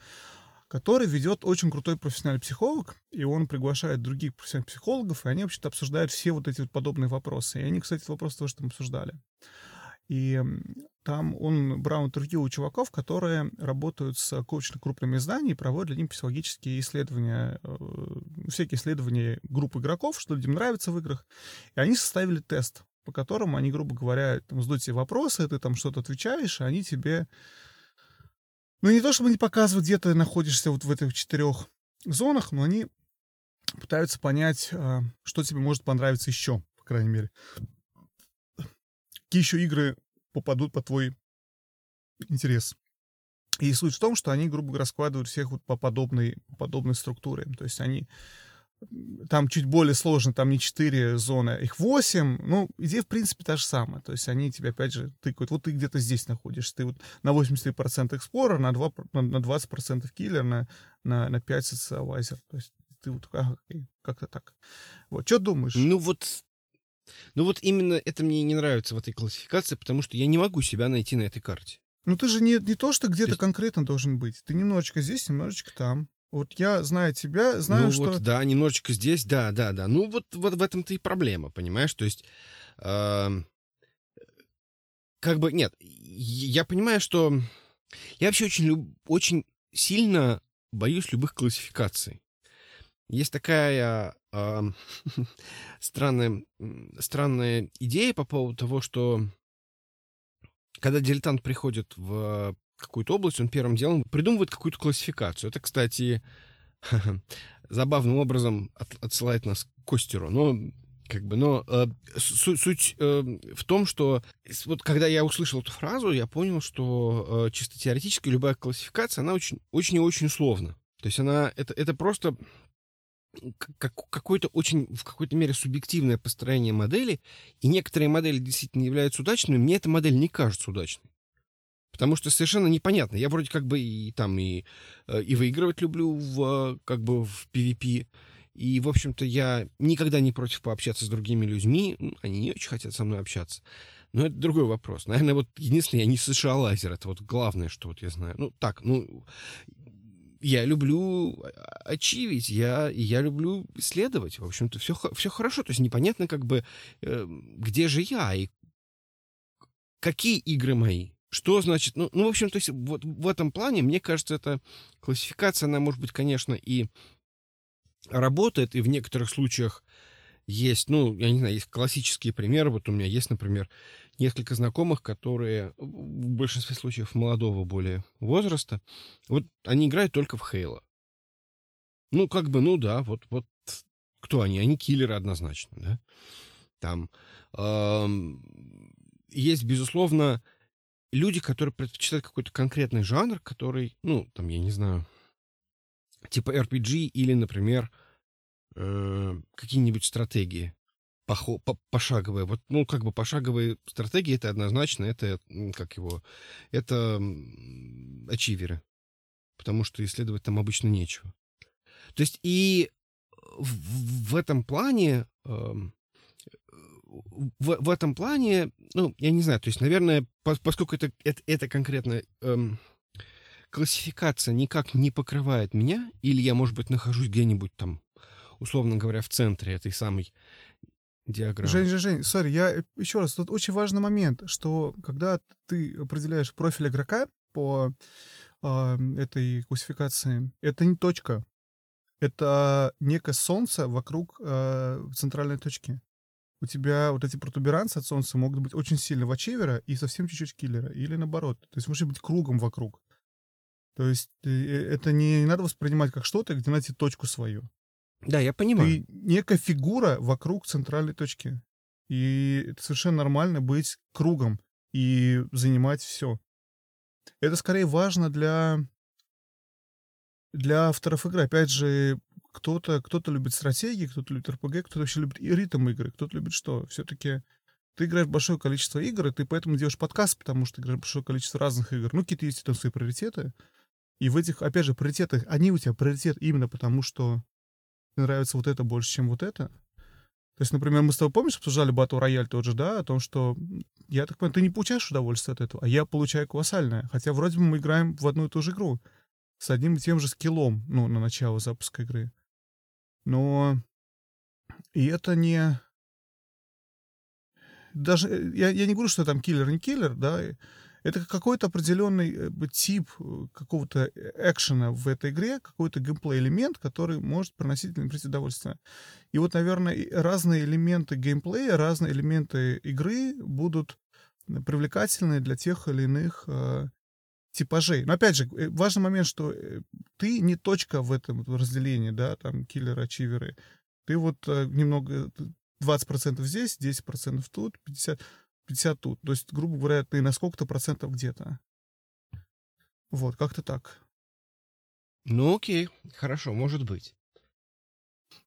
который ведет очень крутой профессиональный психолог, и он приглашает других профессиональных психологов, и они вообще-то обсуждают все вот эти вот подобные вопросы. И они, кстати, этот вопрос тоже там обсуждали. И там он брал интервью у чуваков, которые работают с очень крупными изданиями проводят для них психологические исследования, э, всякие исследования групп игроков, что людям нравится в играх. И они составили тест, по которому они, грубо говоря, там, задают тебе вопросы, ты там что-то отвечаешь, и они тебе... Ну, не то чтобы не показывают, где ты находишься вот в этих четырех зонах, но они пытаются понять, э, что тебе может понравиться еще, по крайней мере какие еще игры попадут по твой интерес. И суть в том, что они, грубо говоря, складывают всех вот по подобной, по подобной структуре. То есть они там чуть более сложно, там не 4 зоны, их 8. Ну, идея, в принципе, та же самая. То есть они тебе, опять же, тыкают. Вот ты где-то здесь находишься. Ты вот на 83% explorer, на, 2, на 20% киллер, на, на, на 5% socializer. То есть ты вот как-то так. Вот, что думаешь? Ну вот ну вот именно это мне не нравится в этой классификации, потому что я не могу себя найти на этой карте. Ну ты же не, не то, что где-то есть... конкретно должен быть. Ты немножечко здесь, немножечко там. Вот я, знаю тебя, знаю, ну, что... вот, да, немножечко здесь, да, да, да. Ну вот, вот в этом-то и проблема, понимаешь? То есть, э, как бы, нет, я понимаю, что я вообще очень, люб... очень сильно боюсь любых классификаций. Есть такая [LAUGHS] э, странная, странная идея по поводу того, что когда дилетант приходит в какую-то область, он первым делом придумывает какую-то классификацию. Это, кстати, [LAUGHS] забавным образом от, отсылает нас к Костеру. Но как бы, но э, суть, суть э, в том, что вот когда я услышал эту фразу, я понял, что э, чисто теоретически любая классификация, она очень, очень и очень условна. То есть она это это просто как, какое-то очень, в какой-то мере субъективное построение модели, и некоторые модели действительно являются удачными, мне эта модель не кажется удачной. Потому что совершенно непонятно. Я вроде как бы и там и, э, и выигрывать люблю в, как бы в PvP. И, в общем-то, я никогда не против пообщаться с другими людьми. Они не очень хотят со мной общаться. Но это другой вопрос. Наверное, вот единственное, я не США лазер. Это вот главное, что вот я знаю. Ну, так, ну, я люблю очивить, я, я люблю исследовать. В общем-то, все, все хорошо. То есть непонятно, как бы, э, где же я и какие игры мои. Что значит? Ну, ну, в общем, то есть вот в этом плане, мне кажется, эта классификация, она, может быть, конечно, и работает, и в некоторых случаях есть, ну, я не знаю, есть классические примеры. Вот у меня есть, например, несколько знакомых, которые в большинстве случаев молодого более возраста, вот они играют только в Хейла. Ну, как бы, ну да, вот, вот кто они? Они киллеры однозначно, да? Там эм, есть, безусловно, люди, которые предпочитают какой-то конкретный жанр, который, ну, там, я не знаю, типа RPG или, например, э, какие-нибудь стратегии похо- по пошаговые. Вот, ну, как бы пошаговые стратегии это однозначно, это, как его, это ачиверы. Потому что исследовать там обычно нечего. То есть и в, в этом плане э, в, в этом плане, ну, я не знаю, то есть, наверное, по, поскольку это, это, это конкретно эм, классификация никак не покрывает меня, или я, может быть, нахожусь где-нибудь там, условно говоря, в центре этой самой диаграммы. Жень, Жень, Жень, сори, я э, еще раз, тут очень важный момент, что когда ты определяешь профиль игрока по э, этой классификации, это не точка, это некое солнце вокруг э, центральной точки у тебя вот эти протуберанцы от солнца могут быть очень сильно в ачивера и совсем чуть-чуть киллера. Или наоборот. То есть может быть кругом вокруг. То есть э, это не, не надо воспринимать как что-то, где найти точку свою. Да, я понимаю. Ты некая фигура вокруг центральной точки. И это совершенно нормально быть кругом и занимать все. Это скорее важно для для авторов игры. Опять же, кто-то кто любит стратегии, кто-то любит РПГ, кто-то вообще любит и ритм игры, кто-то любит что? Все-таки ты играешь большое количество игр, и ты поэтому делаешь подкаст, потому что играешь большое количество разных игр. Ну, какие-то есть там свои приоритеты. И в этих, опять же, приоритетах, они у тебя приоритет именно потому, что тебе нравится вот это больше, чем вот это. То есть, например, мы с тобой, помнишь, обсуждали Battle Royale тот же, да, о том, что, я так понимаю, ты не получаешь удовольствие от этого, а я получаю колоссальное. Хотя вроде бы мы играем в одну и ту же игру с одним и тем же скиллом, ну, на начало запуска игры. Но и это не... Даже э, я, я не говорю, что там киллер не киллер, да, это какой-то определенный э, тип э, какого-то экшена в этой игре, какой-то геймплей-элемент, который может приносить приносить удовольствие. И вот, наверное, разные элементы геймплея, разные элементы игры будут привлекательны для тех или иных типажей. Но опять же, э, важный момент, что э, ты не точка в этом разделении, да, там киллеры, ачиверы. Ты вот э, немного 20% здесь, 10% тут, 50, 50 тут. То есть, грубо говоря, ты на сколько-то процентов где-то. Вот, как-то так. Ну, окей, хорошо, может быть.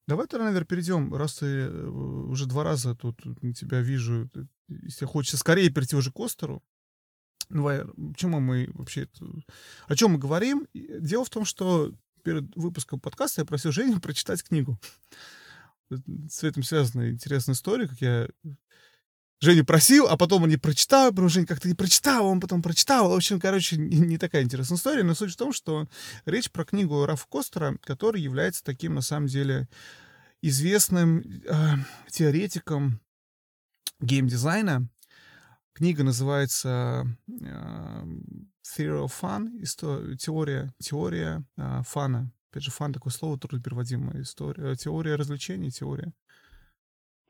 Давай тогда, наверное, перейдем, раз ты уже два раза тут тебя вижу, если хочется скорее перейти уже к Остеру, ну, почему мы вообще... О чем мы говорим? Дело в том, что перед выпуском подкаста я просил Женю [LAUGHS] прочитать книгу. С этим связана интересная история, как я Женю просил, а потом он не прочитал, потому что Женя как-то не прочитал, он потом прочитал. В общем, короче, [LAUGHS] не, не такая интересная история, но суть в том, что речь про книгу Раф Костера, который является таким, на самом деле, известным э, теоретиком геймдизайна, Книга называется uh, Theory of Fun, теория, теория uh, фана. Опять же, фан такое слово трудно переводимое. История, теория развлечений, теория.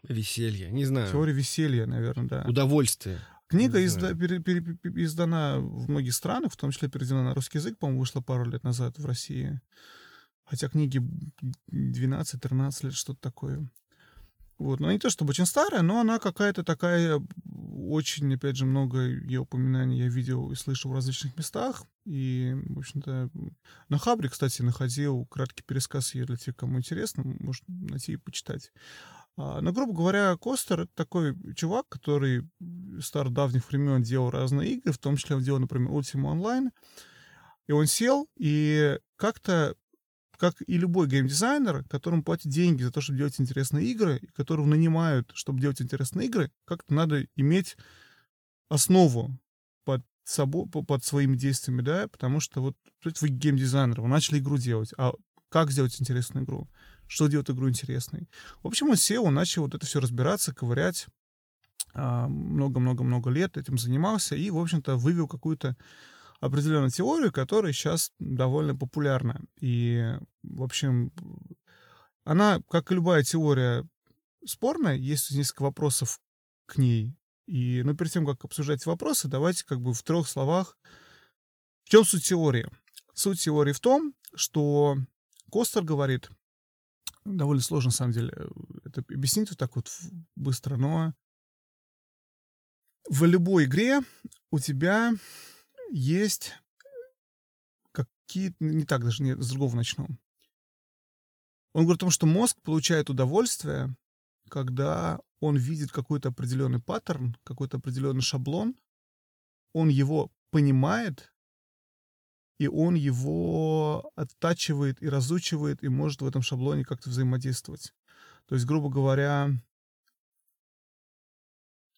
Веселье, не знаю. Теория веселья, наверное, да. Удовольствие. Книга изда, пере, пере, пере, издана в многих странах, в том числе переведена на русский язык, по-моему, вышла пару лет назад в России. Хотя книги 12-13 лет, что-то такое. Вот, ну, не то чтобы очень старая, но она какая-то такая очень, опять же, много ее упоминаний я видел и слышал в различных местах. И, в общем-то, на Хабре, кстати, находил краткий пересказ ее для тех, кому интересно, можно найти и почитать. А, но, грубо говоря, Костер — это такой чувак, который стар давних времен делал разные игры, в том числе он делал, например, Ultima Online. И он сел и как-то как и любой геймдизайнер, которому платят деньги за то, чтобы делать интересные игры, и которого нанимают, чтобы делать интересные игры, как-то надо иметь основу под собой, под своими действиями, да, потому что вот вы геймдизайнер, вы начали игру делать, а как сделать интересную игру? Что делать игру интересной? В общем, он сел, он начал вот это все разбираться, ковырять, а, много-много-много лет этим занимался и, в общем-то, вывел какую-то определенную теорию, которая сейчас довольно популярна. И, в общем, она, как и любая теория, спорная. Есть несколько вопросов к ней. И, ну, перед тем, как обсуждать вопросы, давайте как бы в трех словах. В чем суть теории? Суть теории в том, что Костер говорит, довольно сложно, на самом деле, это объяснить вот так вот быстро, но в любой игре у тебя есть какие-то... Не так даже, не, с другого начну. Он говорит о том, что мозг получает удовольствие, когда он видит какой-то определенный паттерн, какой-то определенный шаблон, он его понимает, и он его оттачивает и разучивает, и может в этом шаблоне как-то взаимодействовать. То есть, грубо говоря,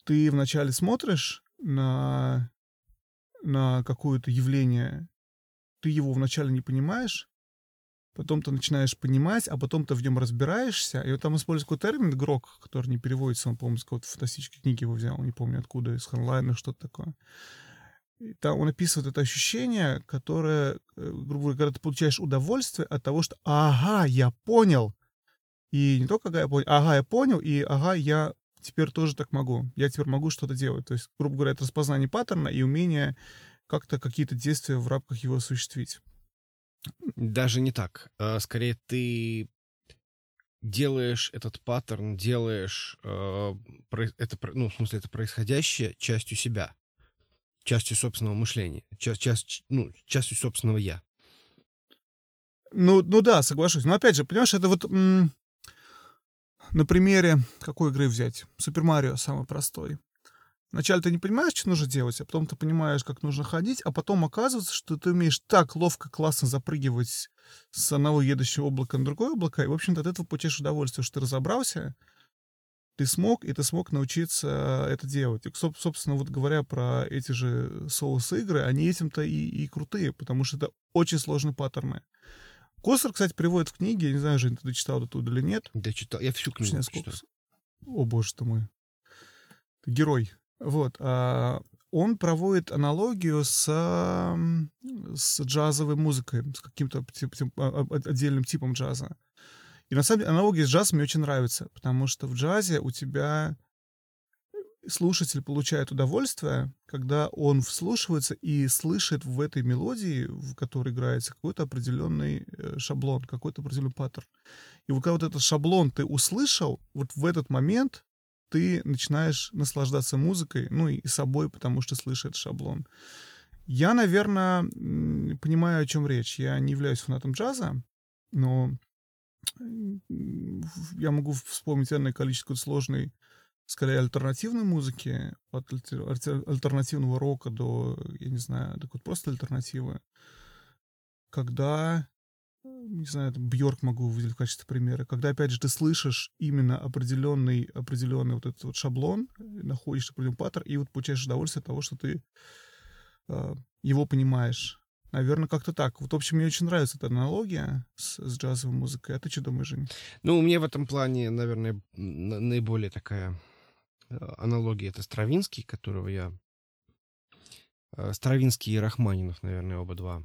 ты вначале смотришь на, на какое-то явление, ты его вначале не понимаешь, потом ты начинаешь понимать, а потом ты в нем разбираешься. И вот там используется какой термин «грок», который не переводится, он, по-моему, из какой-то фантастической книги его взял, не помню откуда, из Ханлайна, что-то такое. Там он описывает это ощущение, которое, э, грубо говоря, когда ты получаешь удовольствие от того, что «ага, я понял», и не только «ага, я понял», «ага, я понял», и «ага, я теперь тоже так могу. Я теперь могу что-то делать. То есть, грубо говоря, это распознание паттерна и умение как-то какие-то действия в рамках его осуществить. Даже не так. А, скорее, ты делаешь этот паттерн, делаешь э, это, ну, в смысле, это происходящее частью себя, частью собственного мышления, часть, часть, ну, частью собственного я. Ну, ну да, соглашусь. Но опять же, понимаешь, это вот на примере какой игры взять? Супер Марио самый простой. Вначале ты не понимаешь, что нужно делать, а потом ты понимаешь, как нужно ходить, а потом оказывается, что ты умеешь так ловко, классно запрыгивать с одного едущего облака на другое облако, и, в общем-то, от этого получаешь удовольствие, что ты разобрался, ты смог, и ты смог научиться это делать. И, собственно, вот говоря про эти же соус-игры, они этим-то и, и крутые, потому что это очень сложные паттерны. Костер, кстати, приводит в книге, я не знаю, Жень, ты дочитал оттуда или нет. Да, читал. Я всю книгу читал. О, боже ты мой. Ты герой. Вот. А он проводит аналогию с, с джазовой музыкой, с каким-то а, а, отдельным типом джаза. И на самом деле аналогия с джазом мне очень нравится, потому что в джазе у тебя слушатель получает удовольствие, когда он вслушивается и слышит в этой мелодии, в которой играется, какой-то определенный э, шаблон, какой-то определенный паттерн. И вот когда вот этот шаблон ты услышал, вот в этот момент ты начинаешь наслаждаться музыкой, ну и собой, потому что слышишь этот шаблон. Я, наверное, понимаю, о чем речь. Я не являюсь фанатом джаза, но я могу вспомнить энное количество сложной скорее альтернативной музыки, от альтернативного рока до, я не знаю, до вот просто альтернативы, когда, не знаю, Бьорк могу выделить в качестве примера, когда, опять же, ты слышишь именно определенный, определенный вот этот вот шаблон, находишь определенный паттерн, и вот получаешь удовольствие от того, что ты э, его понимаешь. Наверное, как-то так. Вот, в общем, мне очень нравится эта аналогия с, с джазовой музыкой. А ты что думаешь, Жень? Ну, мне в этом плане, наверное, наиболее такая Э, аналогии это Стравинский, которого я... Э, Стравинский и Рахманинов, наверное, оба два.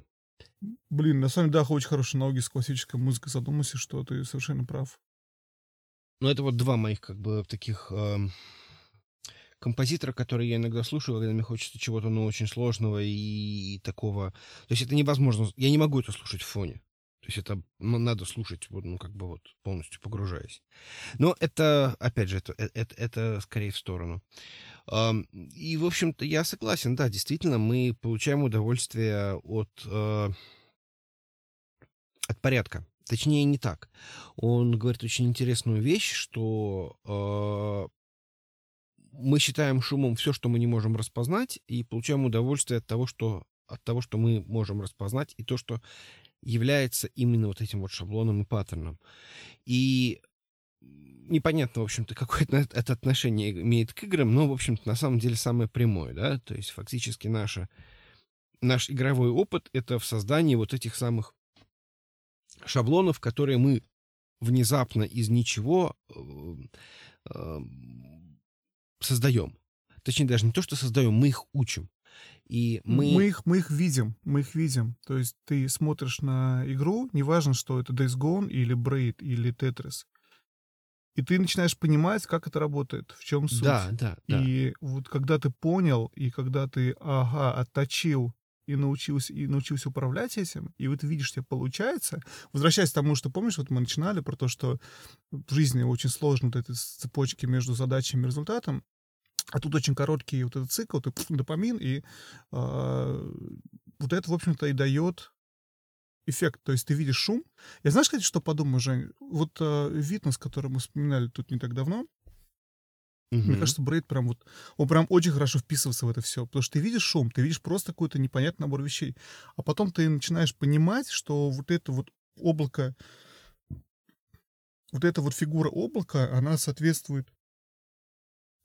Блин, на самом деле, да, очень хорошие аналогии с классической музыкой. Задумайся, что ты совершенно прав. Ну, это вот два моих, как бы, таких э, композитора, которые я иногда слушаю, когда мне хочется чего-то, ну, очень сложного и, такого... То есть это невозможно. Я не могу это слушать в фоне. То есть это ну, надо слушать, ну, как бы вот полностью погружаясь. Но это, опять же, это, это, это скорее в сторону. И, в общем-то, я согласен, да, действительно, мы получаем удовольствие от, э, от порядка. Точнее, не так. Он говорит очень интересную вещь, что э, мы считаем шумом все, что мы не можем распознать, и получаем удовольствие от того, что от того, что мы можем распознать, и то, что является именно вот этим вот шаблоном и паттерном. И непонятно, в общем-то, [LAUGHS] какое это отношение имеет к играм, но, в общем-то, на самом деле самое прямое, да, то есть фактически наша, наш игровой опыт — это в создании вот этих самых шаблонов, которые мы внезапно из ничего э, э, создаем. Точнее, даже не то, что создаем, мы их учим. И мы... Мы их, мы их видим, мы их видим. То есть ты смотришь на игру, неважно, что это Days Gone или Braid или Tetris, и ты начинаешь понимать, как это работает, в чем суть. Да, да, да. И вот когда ты понял, и когда ты, ага, отточил и научился, и научился управлять этим, и вот видишь, тебе получается. Возвращаясь к тому, что, помнишь, вот мы начинали про то, что в жизни очень сложно вот эти цепочки между задачами и результатом, а тут очень короткий вот этот цикл, ты, пф, допамин, и э, вот это, в общем-то, и дает эффект. То есть ты видишь шум. Я знаешь, кстати, что подумал, Жень? Вот э, Витнес, который мы вспоминали тут не так давно, Мгм. мне кажется, Брейд прям вот, он прям очень хорошо вписывается в это все, потому что ты видишь шум, ты видишь просто какой-то непонятный набор вещей, а потом ты начинаешь понимать, что вот это вот облако, вот эта вот фигура облака, она соответствует,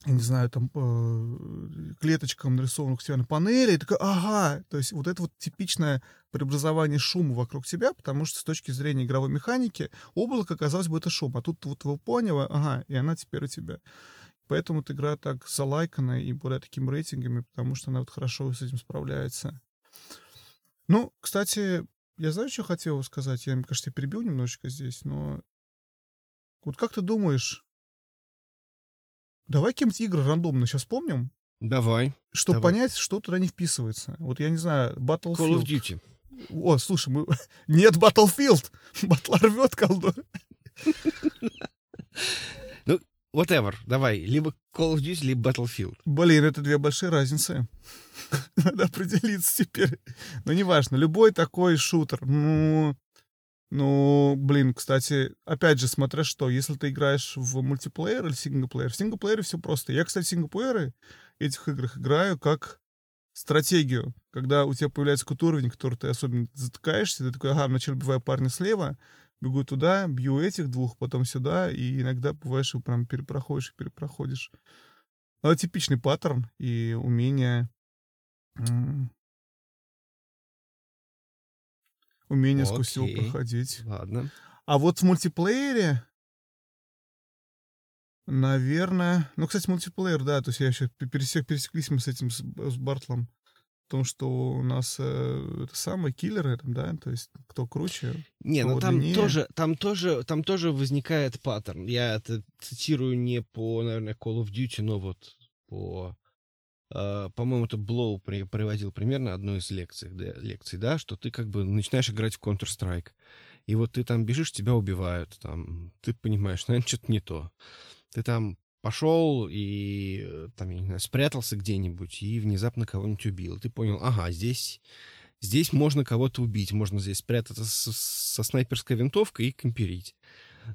я не знаю, там э, клеточкам, нарисованных у тебя на панели, и такой, ага, то есть вот это вот типичное преобразование шума вокруг тебя, потому что с точки зрения игровой механики облако, казалось бы, это шум, а тут вот его поняла, ага, и она теперь у тебя. Поэтому эта игра так залайкана и благодаря таким рейтингами, потому что она вот хорошо с этим справляется. Ну, кстати, я знаю, что хотел сказать. Я, мне кажется, перебил немножечко здесь, но... Вот как ты думаешь, давай какие-нибудь игры рандомно сейчас вспомним, Давай. чтобы Давай. понять, что туда не вписывается. Вот я не знаю, Battlefield. Call of Duty. О, слушай, мы... [LAUGHS] нет Battlefield! Батла рвет колду. [LAUGHS] Whatever. Давай. Либо Call of Duty, либо Battlefield. Блин, это две большие разницы. [LAUGHS] Надо определиться теперь. Но неважно, любой такой шутер. Ну, ну, блин, кстати, опять же, смотря что, если ты играешь в мультиплеер или синглплеер, в синглплеере все просто. Я, кстати, синглплееры этих играх играю как стратегию. Когда у тебя появляется какой-то уровень, который ты особенно затыкаешься, ты такой, ага, вначале убиваю парня слева, бегу туда, бью этих двух, потом сюда, и иногда бываешь, и прям перепроходишь перепроходишь. Ну, Это типичный паттерн и умение... Умение сквозь всего Окей. проходить. Ладно. А вот в мультиплеере, наверное... Ну, кстати, мультиплеер, да, то есть я сейчас пересек, пересеклись мы с этим, с, с Бартлом, в том, что у нас э, это самые киллеры, там, да, то есть кто круче. Не, ну там длиннее. тоже, там тоже, там тоже возникает паттерн. Я это цитирую не по, наверное, Call of Duty, но вот по, по-моему, это при- приводил примерно одну из лекций, да, лекций, да, что ты как бы начинаешь играть в Counter-Strike, и вот ты там бежишь, тебя убивают, там, ты понимаешь, наверное, что-то не то. Ты там пошел и э, там, я не знаю, спрятался где-нибудь и внезапно кого-нибудь убил. Ты понял, ага, здесь, здесь можно кого-то убить, можно здесь спрятаться с- со снайперской винтовкой и комперить.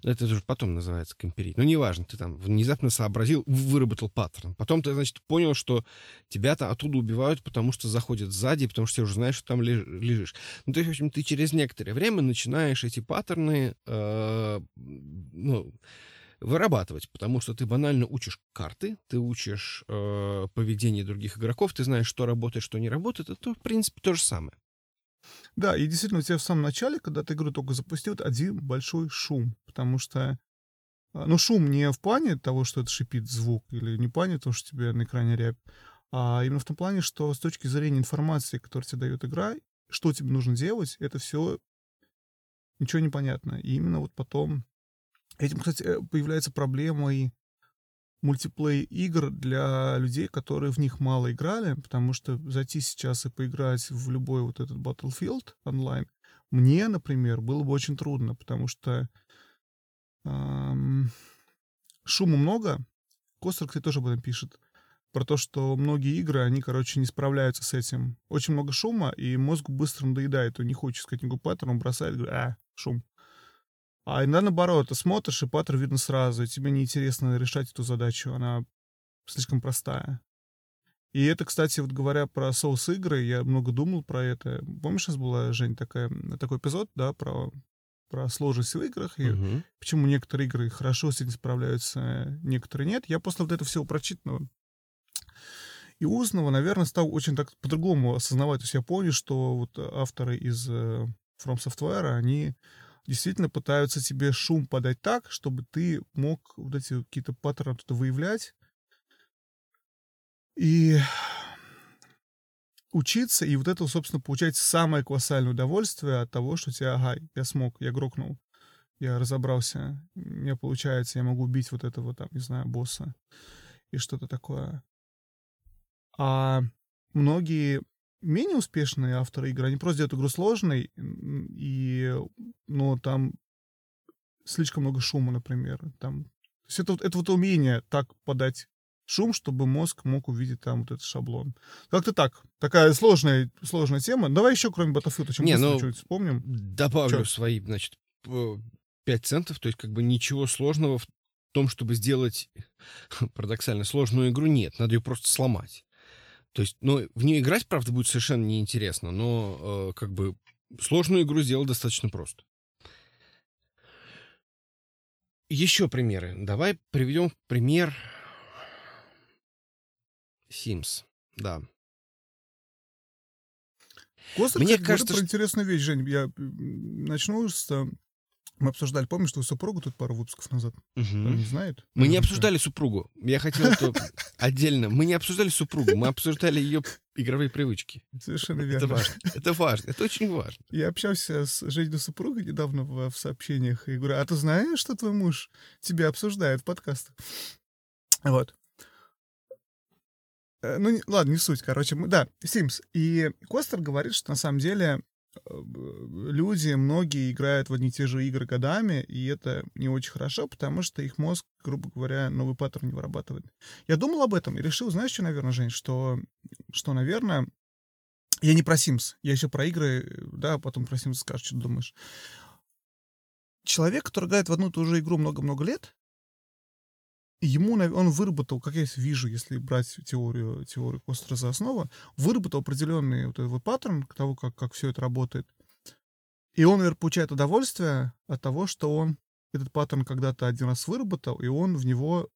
Ну, Это же потом называется комперить. Ну, неважно, ты там внезапно сообразил, выработал паттерн. Потом ты, значит, понял, что тебя там оттуда убивают, потому что заходят сзади, потому что ты уже знаешь, что там леж- лежишь. Ну, то есть, в общем, ты через некоторое время начинаешь эти паттерны, э, ну, вырабатывать, потому что ты банально учишь карты, ты учишь э, поведение других игроков, ты знаешь, что работает, что не работает, это, в принципе, то же самое. Да, и действительно, у тебя в самом начале, когда ты игру только запустил, один большой шум, потому что а, ну, шум не в плане того, что это шипит звук, или не в плане того, что тебе на экране рябь, а именно в том плане, что с точки зрения информации, которую тебе дает игра, что тебе нужно делать, это все ничего не понятно. И именно вот потом... Этим, кстати, э, появляется проблемой мультиплей игр для людей, которые в них мало играли, потому что зайти сейчас и поиграть в любой вот этот Battlefield онлайн, мне, например, было бы очень трудно, потому что ам, шума много. Костер, кстати, тоже об этом пишет. Про то, что многие игры, они, короче, не справляются с этим. Очень много шума, и мозгу быстро надоедает. Он не хочет искать никакой паттерн, он бросает, говорит, а, шум. А иногда наоборот, ты смотришь, и паттерн видно сразу, и тебе неинтересно решать эту задачу, она слишком простая. И это, кстати, вот говоря про соус-игры, я много думал про это. Помнишь, у нас была, Жень, такая, такой эпизод, да, про, про сложность в играх, и Мгм. почему некоторые игры хорошо с этим справляются, некоторые нет. Я после вот этого всего прочитанного и узнанного, наверное, стал очень так по-другому осознавать. То есть я понял, что вот авторы из э, From Software, они действительно пытаются тебе шум подать так, чтобы ты мог вот эти какие-то паттерны оттуда выявлять. И учиться, и вот это, собственно, получать самое колоссальное удовольствие от того, что тебя, ага, я смог, я грокнул, я разобрался, мне получается, я могу убить вот этого, там, не знаю, босса и что-то такое. А многие менее успешные авторы игры, они просто делают игру сложной, и, ну, там слишком много шума, например. Там, то есть это, это вот умение так подать шум, чтобы мозг мог увидеть там вот этот шаблон. Как-то так. Такая сложная, сложная тема. Давай еще, кроме Battlefield, чем Не, ну, чуть вспомним. Добавлю Чё? свои, значит, 5 центов, то есть как бы ничего сложного в том, чтобы сделать, [LAUGHS] парадоксально, сложную игру нет, надо ее просто сломать. То есть, ну, в нее играть, правда, будет совершенно неинтересно, но э, как бы сложную игру сделать достаточно просто. Еще примеры. Давай приведем пример Sims. Да. Костер, Мне кажется, про что- интересную вещь, Жень. Я начну с... Мы обсуждали, помнишь, твою супругу тут пару выпусков назад? Она не знает? Мы не обсуждали супругу. Я хотел это [LAUGHS] отдельно. Мы не обсуждали супругу, мы обсуждали ее игровые привычки. Совершенно Это верно. важно. Это важно. Это очень важно. Я общался с Женей супругой недавно в, в сообщениях и говорю, а ты знаешь, что твой муж тебя обсуждает в подкастах? Вот. Э, Ну, не- ладно, не суть, короче. мы- да, Sims. И Костер говорит, что на самом деле люди, многие играют в одни и те же игры годами, и это не очень хорошо, потому что их мозг, грубо говоря, новый паттерн не вырабатывает. Я думал об этом и решил, знаешь, что, наверное, Жень, что, что наверное, я не про Sims, я еще про игры, да, а потом про Sims скажешь, что ты думаешь. Человек, который играет в одну и ту же игру много-много лет, ему, он выработал, как я вижу, если брать теорию, теорию Костера за основу, выработал определенный вот этот вот паттерн того, как, как все это работает. И он, наверное, получает удовольствие от того, что он этот паттерн когда-то один раз выработал, и он в него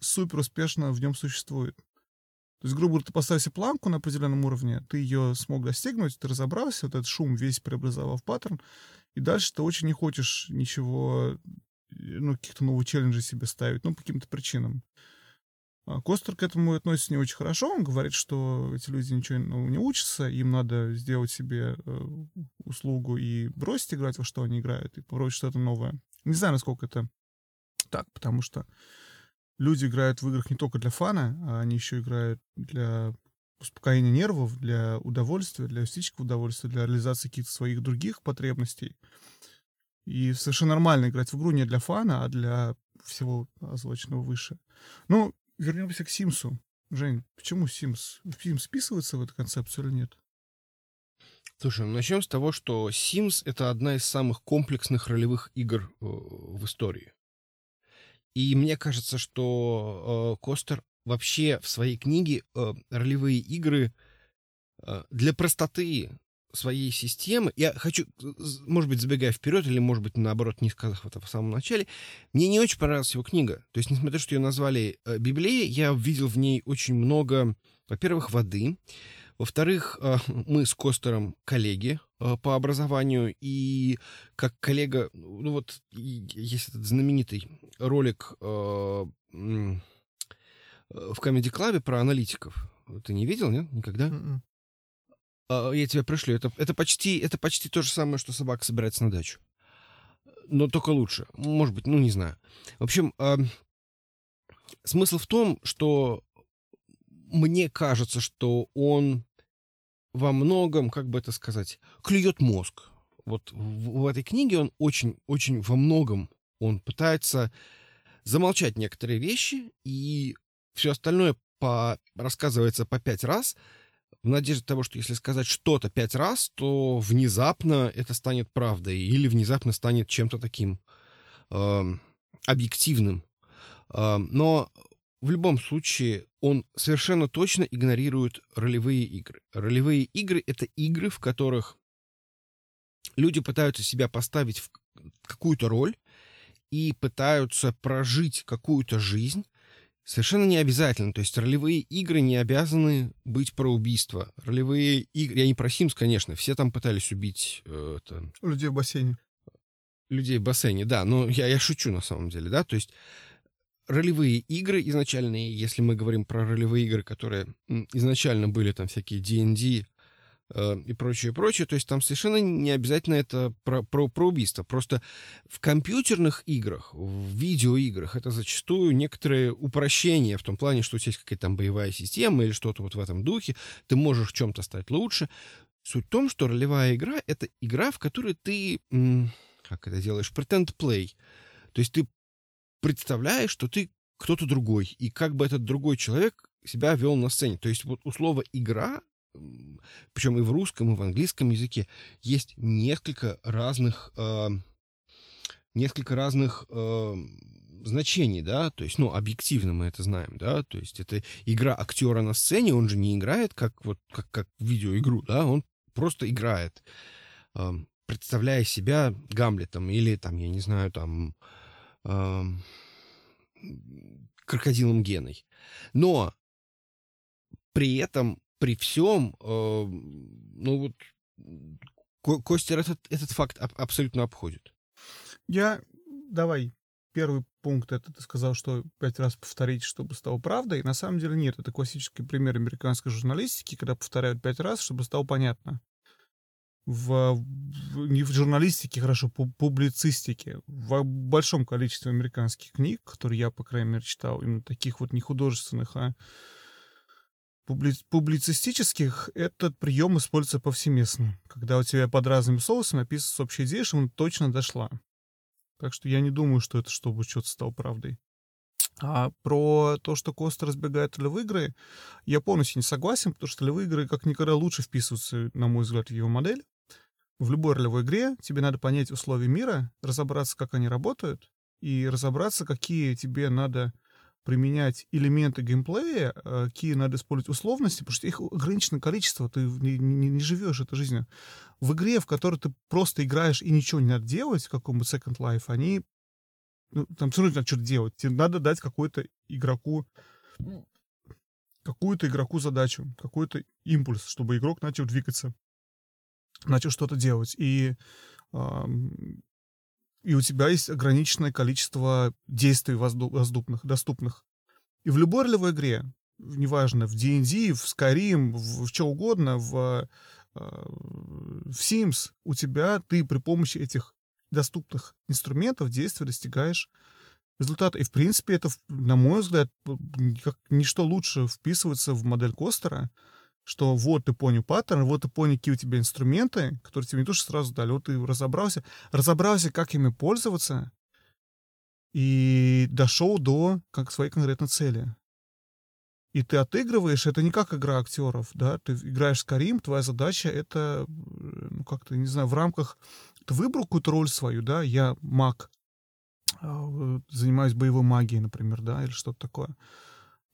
супер успешно в нем существует. То есть, грубо говоря, ты поставил себе планку на определенном уровне, ты ее смог достигнуть, ты разобрался, вот этот шум весь преобразовал в паттерн, и дальше ты очень не хочешь ничего, ну, каких-то новых челленджей себе ставить, ну, по каким-то причинам. А Костер к этому относится не очень хорошо. Он говорит, что эти люди ничего нового не учатся, им надо сделать себе э, услугу и бросить играть во что они играют, и попробовать что-то новое. Не знаю, насколько это так, потому что люди играют в играх не только для фана, а они еще играют для успокоения нервов, для удовольствия, для эстетического удовольствия, для реализации каких-то своих других потребностей. И совершенно нормально играть в игру не для фана, а для всего озвученного выше. Ну, вернемся к Симсу. Жень, почему Sims? Sims вписывается в эту концепцию или нет? Слушай, ну начнем с того, что Sims — это одна из самых комплексных ролевых игр э, в истории. И мне кажется, что э, Костер вообще в своей книге э, ролевые игры э, для простоты своей системы, я хочу, может быть, забегая вперед, или, может быть, наоборот, не сказав это в самом начале, мне не очень понравилась его книга. То есть, несмотря на то, что ее назвали э, Библией, я видел в ней очень много, во-первых, воды, во-вторых, э, [LAUGHS] мы с Костером коллеги э, по образованию, и как коллега, ну вот есть этот знаменитый ролик в Comedy Club про аналитиков. Ты не видел, нет? Никогда? Мгм. А, Я тебе пришлю. Это, это, почти, это почти то же самое, что собака собирается на дачу. Но только лучше. Может быть, ну не знаю. В общем, а, смысл в том, что мне кажется, что он во многом, как бы это сказать, клюет мозг. Вот в, в этой книге он очень-очень во многом он пытается замолчать некоторые вещи, и все остальное по, рассказывается по пять раз, в надежде того, что если сказать что-то пять раз, то внезапно это станет правдой или внезапно станет чем-то таким эм, объективным. Эм, но в любом случае он совершенно точно игнорирует ролевые игры. Ролевые игры — это игры, в которых люди пытаются себя поставить в какую-то роль и пытаются прожить какую-то жизнь, Совершенно не обязательно. То есть ролевые игры не обязаны быть про убийство. Ролевые игры... Я не про Sims, конечно. Все там пытались убить э, это, людей в бассейне. людей в бассейне, да. Но я, я шучу на самом деле, да. То есть ролевые игры изначальные, если мы говорим про ролевые игры, которые изначально были там всякие D&D, и прочее, прочее. То есть там совершенно не обязательно это про, про, про убийство. Просто в компьютерных играх, в видеоиграх это зачастую некоторые упрощения в том плане, что у тебя есть какая-то там боевая система или что-то вот в этом духе, ты можешь в чем-то стать лучше. Суть в том, что ролевая игра — это игра, в которой ты, как это делаешь, pretend play. То есть ты представляешь, что ты кто-то другой, и как бы этот другой человек себя вел на сцене. То есть вот у слова «игра» причем и в русском, и в английском языке, есть несколько разных, э, несколько разных э, значений, да, то есть, ну, объективно мы это знаем, да, то есть это игра актера на сцене, он же не играет как вот, как, как видеоигру, да, он просто играет, э, представляя себя Гамлетом или там, я не знаю, там, э, крокодилом Геной. Но при этом при всем, э, ну вот, Костер этот, этот факт аб- абсолютно обходит. Я, давай, первый пункт, это ты сказал, что пять раз повторить, чтобы стало правдой. На самом деле нет, это классический пример американской журналистики, когда повторяют пять раз, чтобы стало понятно. В, в, не в журналистике, хорошо, пу публицистике. В большом количестве американских книг, которые я, по крайней мере, читал, именно таких вот не художественных, а публи- публицистических этот прием используется повсеместно, когда у тебя под разными соусами описывается общая идея, что она точно дошла. Так что я не думаю, что это чтобы что-то стало правдой. А про то, что Коста разбегает в игры, я полностью не согласен, потому что ролевые игры как никогда лучше вписываются, на мой взгляд, в его модель. В любой ролевой игре тебе надо понять условия мира, разобраться, как они работают, и разобраться, какие тебе надо применять элементы геймплея, э, какие надо использовать условности, потому что их ограниченное количество, ты не, не, не живешь этой жизнью. В игре, в которой ты просто играешь и ничего не надо делать, в каком-нибудь Second Life, они... Ну, там все равно надо что-то делать. Тебе надо дать какой-то игроку какую-то игроку задачу, какой-то импульс, чтобы игрок начал двигаться, начал что-то делать. И и у тебя есть ограниченное количество действий воздупных, доступных. И в любой ролевой игре, неважно, в D&D, в Skyrim, в, в что угодно, в, э, в Sims, у тебя ты при помощи этих доступных инструментов действия достигаешь результата. И, в принципе, это, на мой взгляд, как ничто лучше вписывается в модель Костера, что вот ты понял паттерн, вот ты понял, какие у тебя инструменты, которые тебе не то что сразу дали, вот ты разобрался, разобрался, как ими пользоваться, и дошел до как своей конкретной цели. И ты отыгрываешь, это не как игра актеров, да, ты играешь с Карим, твоя задача это, ну, как-то, не знаю, в рамках, ты выбрал какую-то роль свою, да, я маг, а, занимаюсь боевой магией, например, да, или что-то такое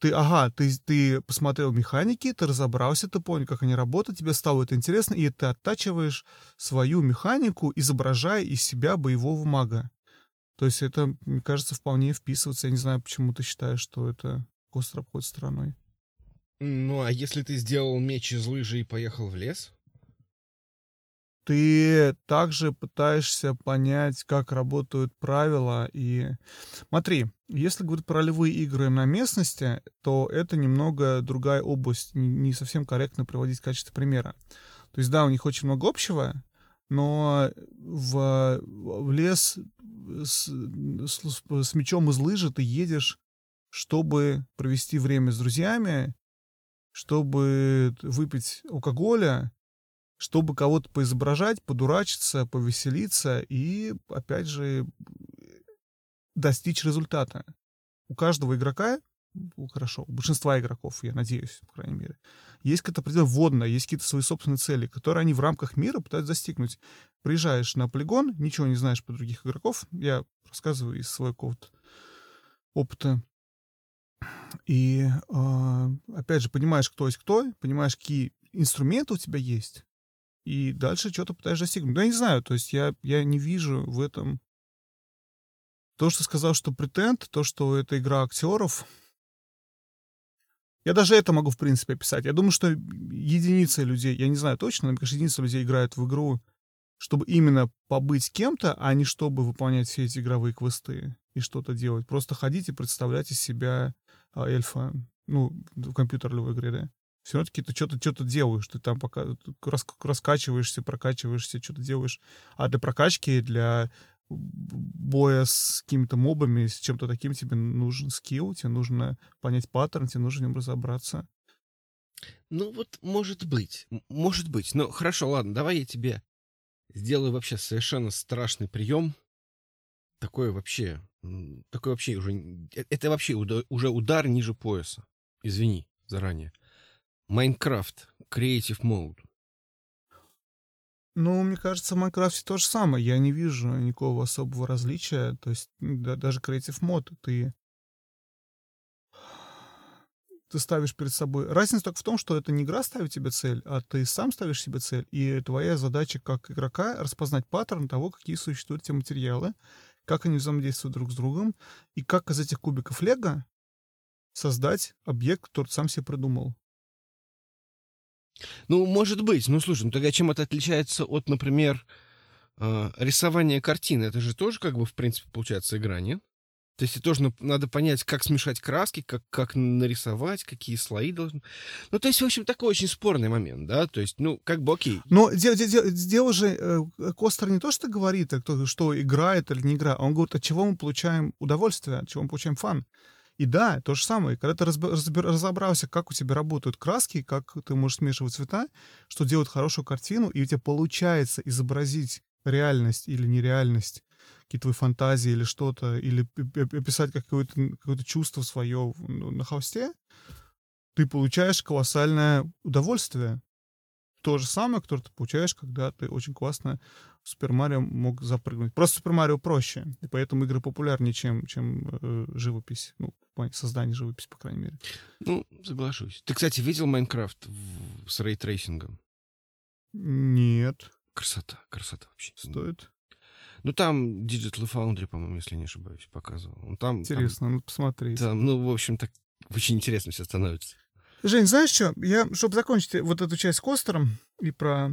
ты, ага, ты, ты посмотрел механики, ты разобрался, ты понял, как они работают, тебе стало это интересно, и ты оттачиваешь свою механику, изображая из себя боевого мага. То есть это, мне кажется, вполне вписывается. Я не знаю, почему ты считаешь, что это остро обходит стороной. Ну, а если ты сделал меч из лыжи и поехал в лес? Ты также пытаешься понять, как работают правила. И смотри, если говорить про ролевые игры на местности, то это немного другая область. Не совсем корректно приводить в качестве примера. То есть, да, у них очень много общего, но в, в лес с, с, с мечом из лыжи ты едешь, чтобы провести время с друзьями, чтобы выпить алкоголя, чтобы кого-то поизображать, подурачиться, повеселиться и, опять же, достичь результата. У каждого игрока, ну, хорошо, у большинства игроков, я надеюсь, по крайней мере, есть какая-то определенная вводная, есть какие-то свои собственные цели, которые они в рамках мира пытаются достигнуть. Приезжаешь на полигон, ничего не знаешь про других игроков, я рассказываю из своего какого-то опыта. И, э, опять же, понимаешь, кто есть кто, понимаешь, какие инструменты у тебя есть, и дальше что-то пытаешься достигнуть. Ну, я не знаю, то есть я, я не вижу в этом... То, что сказал, что претенд, то, что это игра актеров, я даже это могу, в принципе, описать. Я думаю, что единицы людей, я не знаю точно, но, кажется, единицы людей играют в игру, чтобы именно побыть кем-то, а не чтобы выполнять все эти игровые квесты. и что-то делать. Просто ходите, представляйте себя а, эльфа, ну, в компьютерной игре, да. Все равно таки ты что-то что делаешь, ты там пока рас, раскачиваешься, прокачиваешься, что-то делаешь. А для прокачки, для боя с какими-то мобами, с чем-то таким тебе нужен скилл, тебе нужно понять паттерн, тебе нужно в нем разобраться. Ну вот, может быть, может быть. Ну хорошо, ладно, давай я тебе сделаю вообще совершенно страшный прием. Такой вообще, такой вообще уже, э, это вообще уже удар ниже пояса. Извини заранее. Майнкрафт, Creative Mode. Ну, мне кажется, в Майнкрафте то же самое. Я не вижу никакого особого различия. То есть да, даже Creative Mode ты ты ставишь перед собой... Разница только в том, что это не игра ставит тебе цель, а ты сам ставишь себе цель, и твоя задача как игрока распознать паттерн того, какие существуют те материалы, как они взаимодействуют друг с другом, и как из этих кубиков лего создать объект, который сам себе придумал. Ну, может быть. Ну, слушай, ну тогда чем это отличается от, например, э, рисования картины? Это же тоже, как бы, в принципе, получается игра, нет? То есть тоже надо понять, как смешать краски, как, как нарисовать, какие слои должны... Ну, то есть, в общем, такой очень спорный момент, да? То есть, ну, как бы окей. Но дело, дело, дело же... Э, Костер не то, что говорит, а что играет или не игра, он говорит, от чего мы получаем удовольствие, от чего мы получаем фан. И да, то же самое. Когда ты разобрался, как у тебя работают краски, как ты можешь смешивать цвета, что делает хорошую картину, и у тебя получается изобразить реальность или нереальность, какие-то твои фантазии или что-то, или описать какое-то какое чувство свое ну, на холсте, ты получаешь колоссальное удовольствие. То же самое, которое ты получаешь, когда ты очень классно в Super Mario мог запрыгнуть. Просто Super Mario проще, и поэтому игры популярнее, чем, чем э, живопись. Ну, плане создания живописи, по крайней мере. Ну, соглашусь. Ты, кстати, видел Minecraft с ray tracing ом? Нет. Красота, красота вообще. Стоит? Ну, там Digital Foundry, по-моему, если не ошибаюсь, показывал. Ну, там, Интересно, там, ну, посмотри. Там, ну, в общем, так очень интересно все становится. Жень, знаешь что? Я, чтобы закончить вот эту часть с Костером и про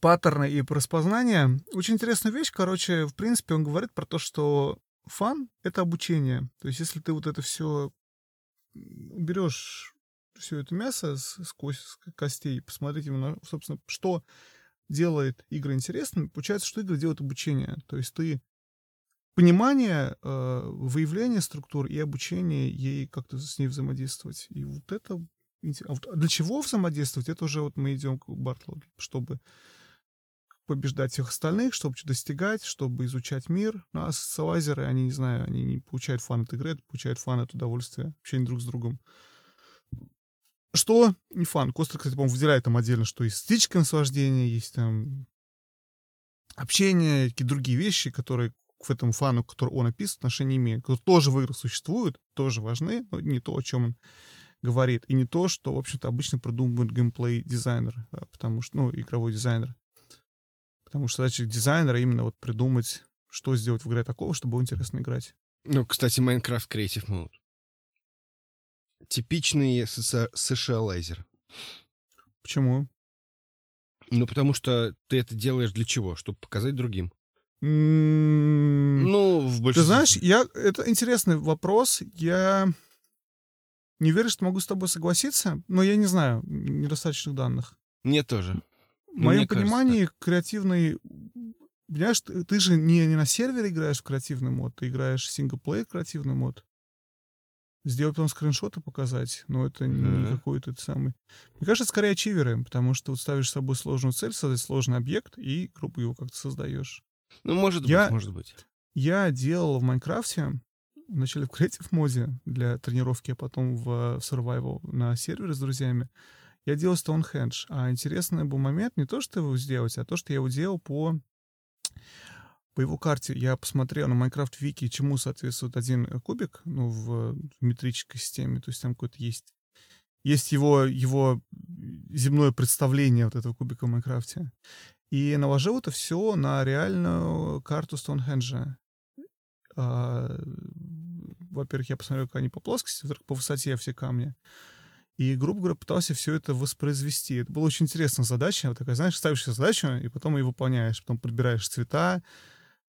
паттерны и про распознание, очень интересная вещь. Короче, в принципе, он говорит про то, что фан — это обучение. То есть, если ты вот это все берешь все это мясо с, костей, посмотреть именно, собственно, что делает игры интересными, получается, что игры делают обучение. То есть ты понимание, э, выявление структур и обучение ей как-то с ней взаимодействовать. И вот это... А вот для чего взаимодействовать, это уже вот мы идем к Бартлу, чтобы побеждать всех остальных, чтобы что-то достигать, чтобы изучать мир. Ну, а социалайзеры, они, не знаю, они не получают фан от игры, получают фан от удовольствия, общения друг с другом. Что не фан. Костер, кстати, по-моему, выделяет там отдельно, что есть стычка наслаждения, есть там общение, какие другие вещи, которые к этому фану, который он описывает, отношения имеют, которые тоже в играх существуют, тоже важны, но не то, о чем он говорит, и не то, что, в общем-то, обычно продумывает геймплей-дизайнер, потому что, ну, игровой дизайнер. Потому что задача дизайнера именно вот придумать, что сделать в игре такого, чтобы было интересно играть. Ну, кстати, Minecraft Creative Mode. Типичный сошиалайзер. Почему? Ну, потому что ты это делаешь для чего? Чтобы показать другим. Mm-hmm. Ну, в большинстве. Ты знаешь, я... это интересный вопрос. Я не верю, что могу с тобой согласиться, но я не знаю недостаточных данных. Мне тоже. В моем понимании, кажется, креативный... Понимаешь, ты, ты же не, не на сервере играешь в креативный мод, ты играешь в синглплеер креативный мод. Сделать потом скриншоты показать, но это не mm-hmm. какой-то этот самый... Мне кажется, скорее ачиверы, потому что вот ставишь с собой сложную цель, создать сложный объект, и, грубо его как-то создаешь. Ну, может я, быть, может быть. Я делал в Майнкрафте, вначале в Creative моде для тренировки, а потом в Survival на сервере с друзьями я делал Stonehenge. А интересный был момент не то, что его сделать, а то, что я его делал по по его карте я посмотрел на Minecraft Вики, чему соответствует один э, кубик, ну, в метрической системе, то есть там какой-то есть есть его, его земное представление вот этого кубика в Майнкрафте. И наложил это все на реальную карту Стоунхенджа. Во-первых, я посмотрел, как они по плоскости, во-вторых, по высоте все камни. И, грубо говоря, пытался все это воспроизвести. Это была очень интересная задача. Вот такая, знаешь, ставишь задачу, и потом ее выполняешь. Потом подбираешь цвета,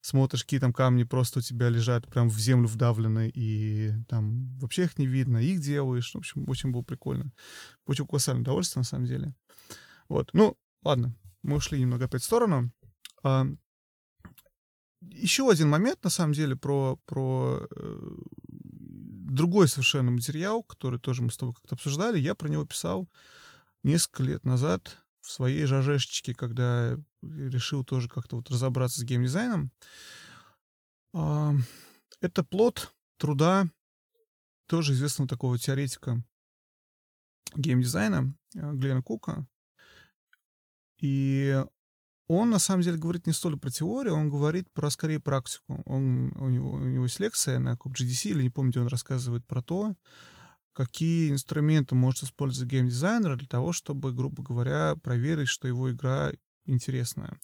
смотришь, какие там камни просто у тебя лежат прям в землю вдавлены, и там вообще их не видно, их делаешь. В общем, очень было прикольно. Очень колоссальное удовольствие, на самом деле. Вот. Ну, ладно, мы ушли немного опять в сторону. А, еще один момент, на самом деле, про, про э, другой совершенно материал, который тоже мы с тобой как-то обсуждали. Я про него писал несколько лет назад в своей жажешечке, когда решил тоже как-то вот разобраться с геймдизайном. А, это плод труда тоже известного такого теоретика геймдизайна э, Глена Кука. И он, на самом деле, говорит не столь про теорию, он говорит про, скорее, практику. Он, у, него, у него есть лекция на COP-GDC, или не помню, где он рассказывает про то, какие инструменты может использовать геймдизайнер для того, чтобы, грубо говоря, проверить, что его игра интересная.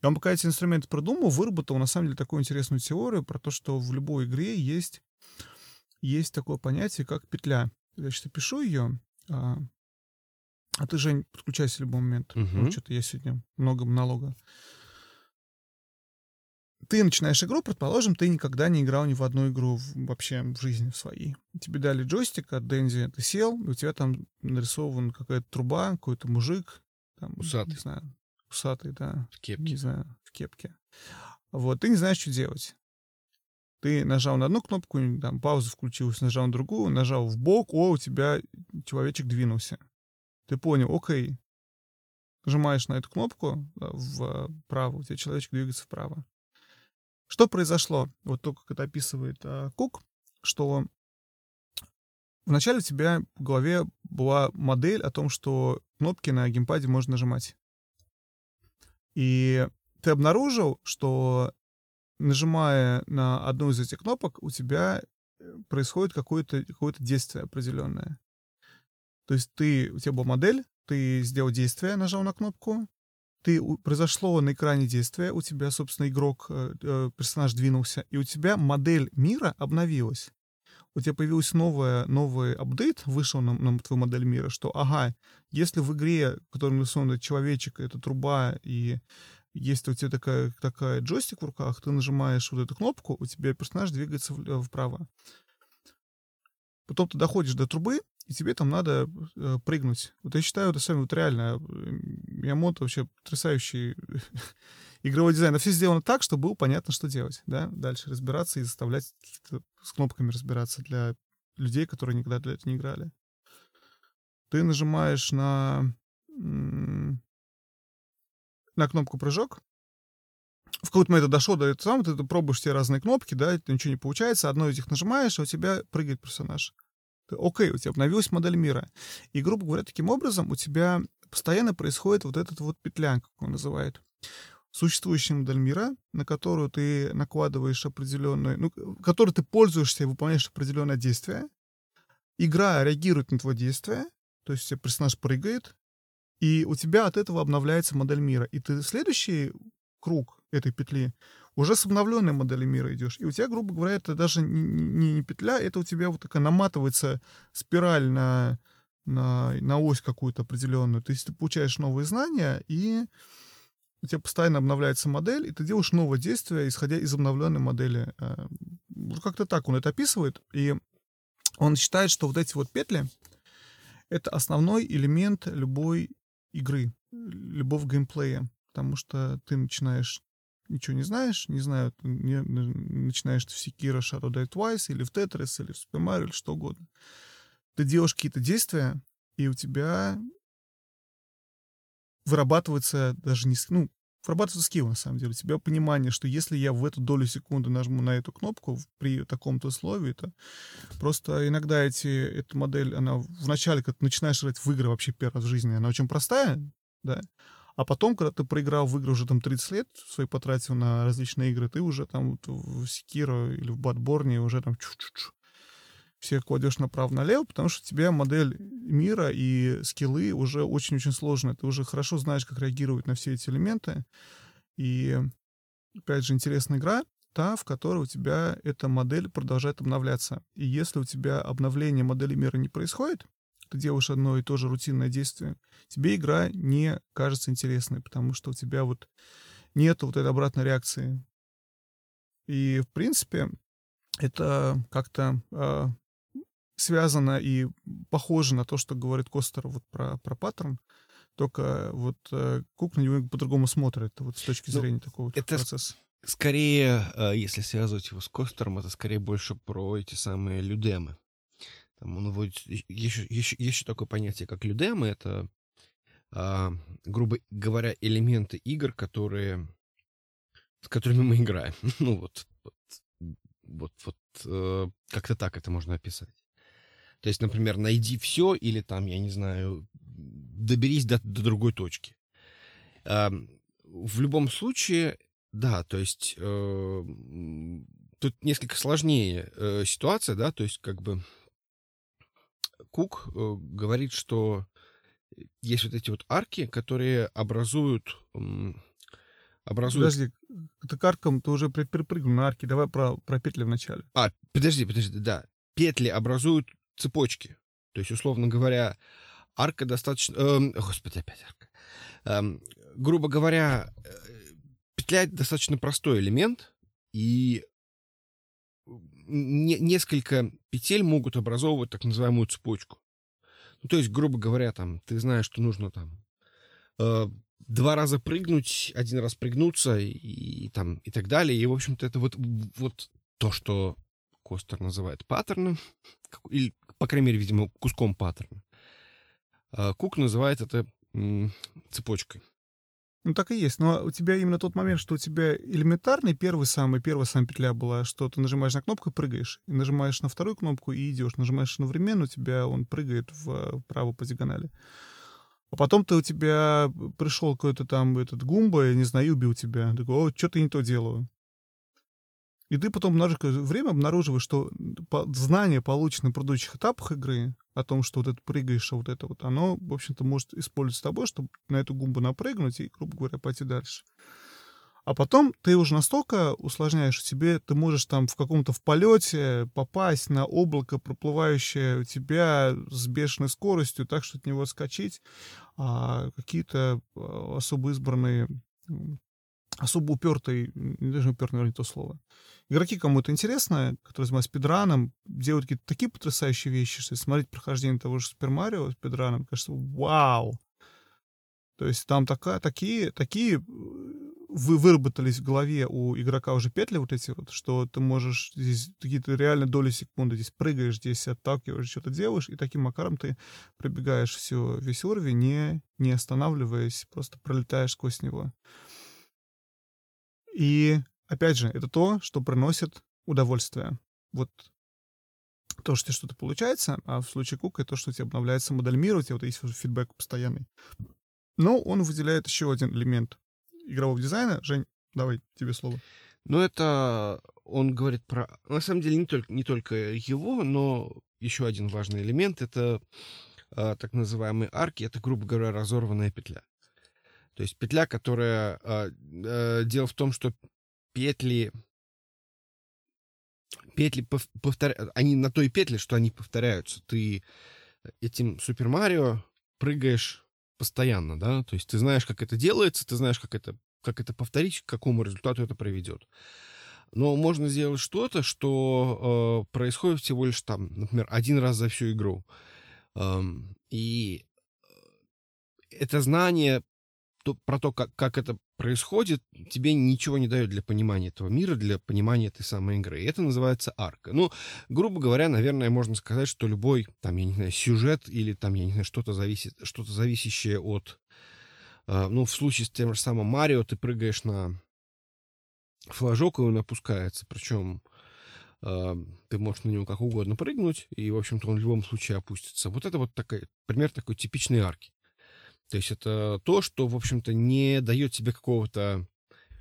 И он пока эти инструменты продумал, выработал, на самом деле, такую интересную теорию про то, что в любой игре есть, есть такое понятие, как петля. Я сейчас пишу ее, а, ты, Жень, подключайся в любой момент. Угу. Ну, что-то я сегодня много монолога. Ты начинаешь игру, предположим, ты никогда не играл ни в одну игру в, вообще в жизни в своей. Тебе дали джойстик от Дэнди, ты сел, и у тебя там нарисован какая-то труба, какой-то мужик. Там, усатый. Не знаю, усатый, да. В кепке. Не знаю, в кепке. Вот, ты не знаешь, что делать. Ты нажал на одну кнопку, там пауза включилась, нажал на другую, нажал в бок, о, у тебя человечек двинулся. Ты понял, окей. Нажимаешь на эту кнопку вправо, у тебя человечек двигается вправо. Что произошло? Вот то, как это описывает а, Кук, что вначале у тебя в голове была модель о том, что кнопки на геймпаде можно нажимать. И ты обнаружил, что нажимая на одну из этих кнопок, у тебя э, происходит какое-то какое действие определенное. То есть ты, у тебя была модель, ты сделал действие, нажал на кнопку, ты, произошло на экране действие, у тебя, собственно, игрок, э, э, персонаж двинулся, и у тебя модель мира обновилась. У тебя появился новая, новый апдейт, вышел на, на твою модель мира, что, ага, если в игре, в которой нарисован человечек, это труба, и есть у тебя такая, такая джойстик в руках, ты нажимаешь вот эту кнопку, у тебя персонаж двигается э, вправо. Потом ты доходишь до трубы, и тебе там надо э, прыгнуть. Вот я считаю, это самое вот реально. Миямото вообще потрясающий [LAUGHS] игровой дизайн. все сделано так, чтобы было понятно, что делать. Да? Дальше разбираться и заставлять с кнопками разбираться для людей, которые никогда для этого не играли. Ты нажимаешь на, на кнопку прыжок, в какой-то момент дошло до этого самого, ты пробуешь все разные кнопки, да, ничего не получается, одно из них нажимаешь, а у тебя прыгает персонаж. Окей, у тебя обновилась модель мира. И, грубо говоря, таким образом у тебя постоянно происходит вот этот вот петля, как он называет. Существующая модель мира, на которую ты накладываешь определенную, ну, которой ты пользуешься и выполняешь определенное действие. Игра реагирует на твое действие, то есть персонаж прыгает, и у тебя от этого обновляется модель мира. И ты следующий круг этой петли уже с обновленной моделью мира идешь. И у тебя, грубо говоря, это даже не, не, не петля, это у тебя вот такая наматывается спираль на, на, на ось какую-то определенную. То есть ты получаешь новые знания, и у тебя постоянно обновляется модель, и ты делаешь новое действие, исходя из обновленной модели. Э, как-то так он это описывает. И он считает, что вот эти вот петли — это основной элемент любой игры, любого геймплея. Потому что ты начинаешь ничего не знаешь, не знаю, не, начинаешь ты в Sekiro Shadow Die Twice, или в Tetris, или в Super Mario, или что угодно. Ты делаешь какие-то действия, и у тебя вырабатывается даже не... Ну, вырабатывается скилл, на самом деле. У тебя понимание, что если я в эту долю секунды нажму на эту кнопку при таком-то условии, то просто иногда эти, эта модель, она вначале, когда ты начинаешь играть в игры вообще первый раз в жизни, она очень простая, да, а потом, когда ты проиграл в игры уже там 30 лет, свои потратил на различные игры, ты уже там вот в Секиро или в Бадборне уже там чу-чу-чу все кладешь направо-налево, потому что у тебя модель мира и скиллы уже очень-очень сложные. Ты уже хорошо знаешь, как реагировать на все эти элементы. И, опять же, интересная игра, та, в которой у тебя эта модель продолжает обновляться. И если у тебя обновление модели мира не происходит, ты делаешь одно и то же рутинное действие, тебе игра не кажется интересной, потому что у тебя вот нет вот этой обратной реакции. И, в принципе, это как-то э, связано и похоже на то, что говорит Костер вот про, про паттерн. Только вот э, Кук на него по-другому смотрит, вот с точки зрения ну, такого это процесса. Скорее, э, если связывать его с Костером, это скорее больше про эти самые людемы. Там он вводит еще, еще, еще такое понятие, как людемы. Это, а, грубо говоря, элементы игр, которые, с которыми мы играем. [LAUGHS] ну вот, вот, вот, вот э, как-то так это можно описать. То есть, например, найди все или там, я не знаю, доберись до, до другой точки. Э, в любом случае, да, то есть э, тут несколько сложнее э, ситуация, да, то есть как бы Кук э, говорит, что есть вот эти вот арки, которые образуют... образуют... Подожди, ты к аркам ты уже припрыгнул на арки. Давай про, про петли вначале. А, подожди, подожди, да. Петли образуют цепочки. То есть, условно говоря, арка достаточно... Э, господи, опять арка. Э, грубо говоря, э, петля — достаточно простой элемент, и не, несколько петель могут образовывать так называемую цепочку. Ну, то есть, грубо говоря, там, ты знаешь, что нужно там э, два раза прыгнуть, один раз прыгнуться и, и там и так далее. И, в общем-то, это вот, вот то, что Костер называет паттерном, [LAUGHS] или, по крайней мере, видимо, куском паттерна. А Кук называет это цепочкой. Ну, так и есть. Но у тебя именно тот момент, что у тебя элементарный первый самый, первая самая петля была, что ты нажимаешь на кнопку и прыгаешь. И нажимаешь на вторую кнопку и идешь. Нажимаешь одновременно, у тебя он прыгает вправо по диагонали. А потом ты у тебя пришел какой-то там этот гумба, я не знаю, убил тебя. Ты такой, о, что-то не то делаю. И ты потом на время обнаруживаешь, что знание, полученное в предыдущих этапах игры, о том, что вот это прыгаешь, а вот это вот, оно, в общем-то, может использовать тобой, чтобы на эту гумбу напрыгнуть и, грубо говоря, пойти дальше. А потом ты уже настолько усложняешь себе, ты можешь там в каком-то в полете попасть на облако, проплывающее у тебя с бешеной скоростью, так что от него отскочить, а какие-то а, особо избранные особо упертый, не даже упертый, наверное, не то слово. Игроки, кому это интересно, которые занимаются спидраном, делают какие-то такие потрясающие вещи, что смотреть прохождение того же Супер Марио спидраном, кажется, вау! То есть там такая, такие, такие э, вы выработались в голове у игрока уже петли вот эти вот, что ты можешь здесь какие-то реально доли секунды здесь прыгаешь, здесь отталкиваешь, что-то делаешь, и таким макаром ты пробегаешь все, весь уровень, не, не останавливаясь, просто пролетаешь сквозь него. И, опять же, это то, что приносит удовольствие. Вот то, что что-то получается, а в случае Кука то, что у тебя обновляется модель мира, у тебя вот есть фидбэк постоянный. Но он выделяет еще один элемент игрового дизайна. Жень, давай тебе слово. Ну, это он говорит про... На самом деле, не только, не только его, но еще один важный элемент — это э, так называемые арки. Это, грубо говоря, разорванная петля. То есть петля, которая... Э, э, дело в том, что петли... Петли повторяют... Они на той петле, что они повторяются. Ты этим Супер Марио прыгаешь постоянно, да? То есть ты знаешь, как это делается, ты знаешь, как это, как это повторить, к какому результату это приведет. Но можно сделать что-то, что э, происходит всего лишь там, например, один раз за всю игру. Эм, и это знание то, про то, как, как это происходит, тебе ничего не дает для понимания этого мира, для понимания этой самой игры. И это называется арка. Ну, грубо говоря, наверное, можно сказать, что любой, там, я не знаю, сюжет или там, я не знаю, что-то зависит, что-то зависящее от... Э, ну, в случае с тем же самым Марио ты прыгаешь на флажок, и он опускается. Причем э, ты можешь на него как угодно прыгнуть, и, в общем-то, он в любом случае опустится. Вот это вот такой, пример такой типичной арки. То есть это то, что, в общем-то, не дает тебе какого-то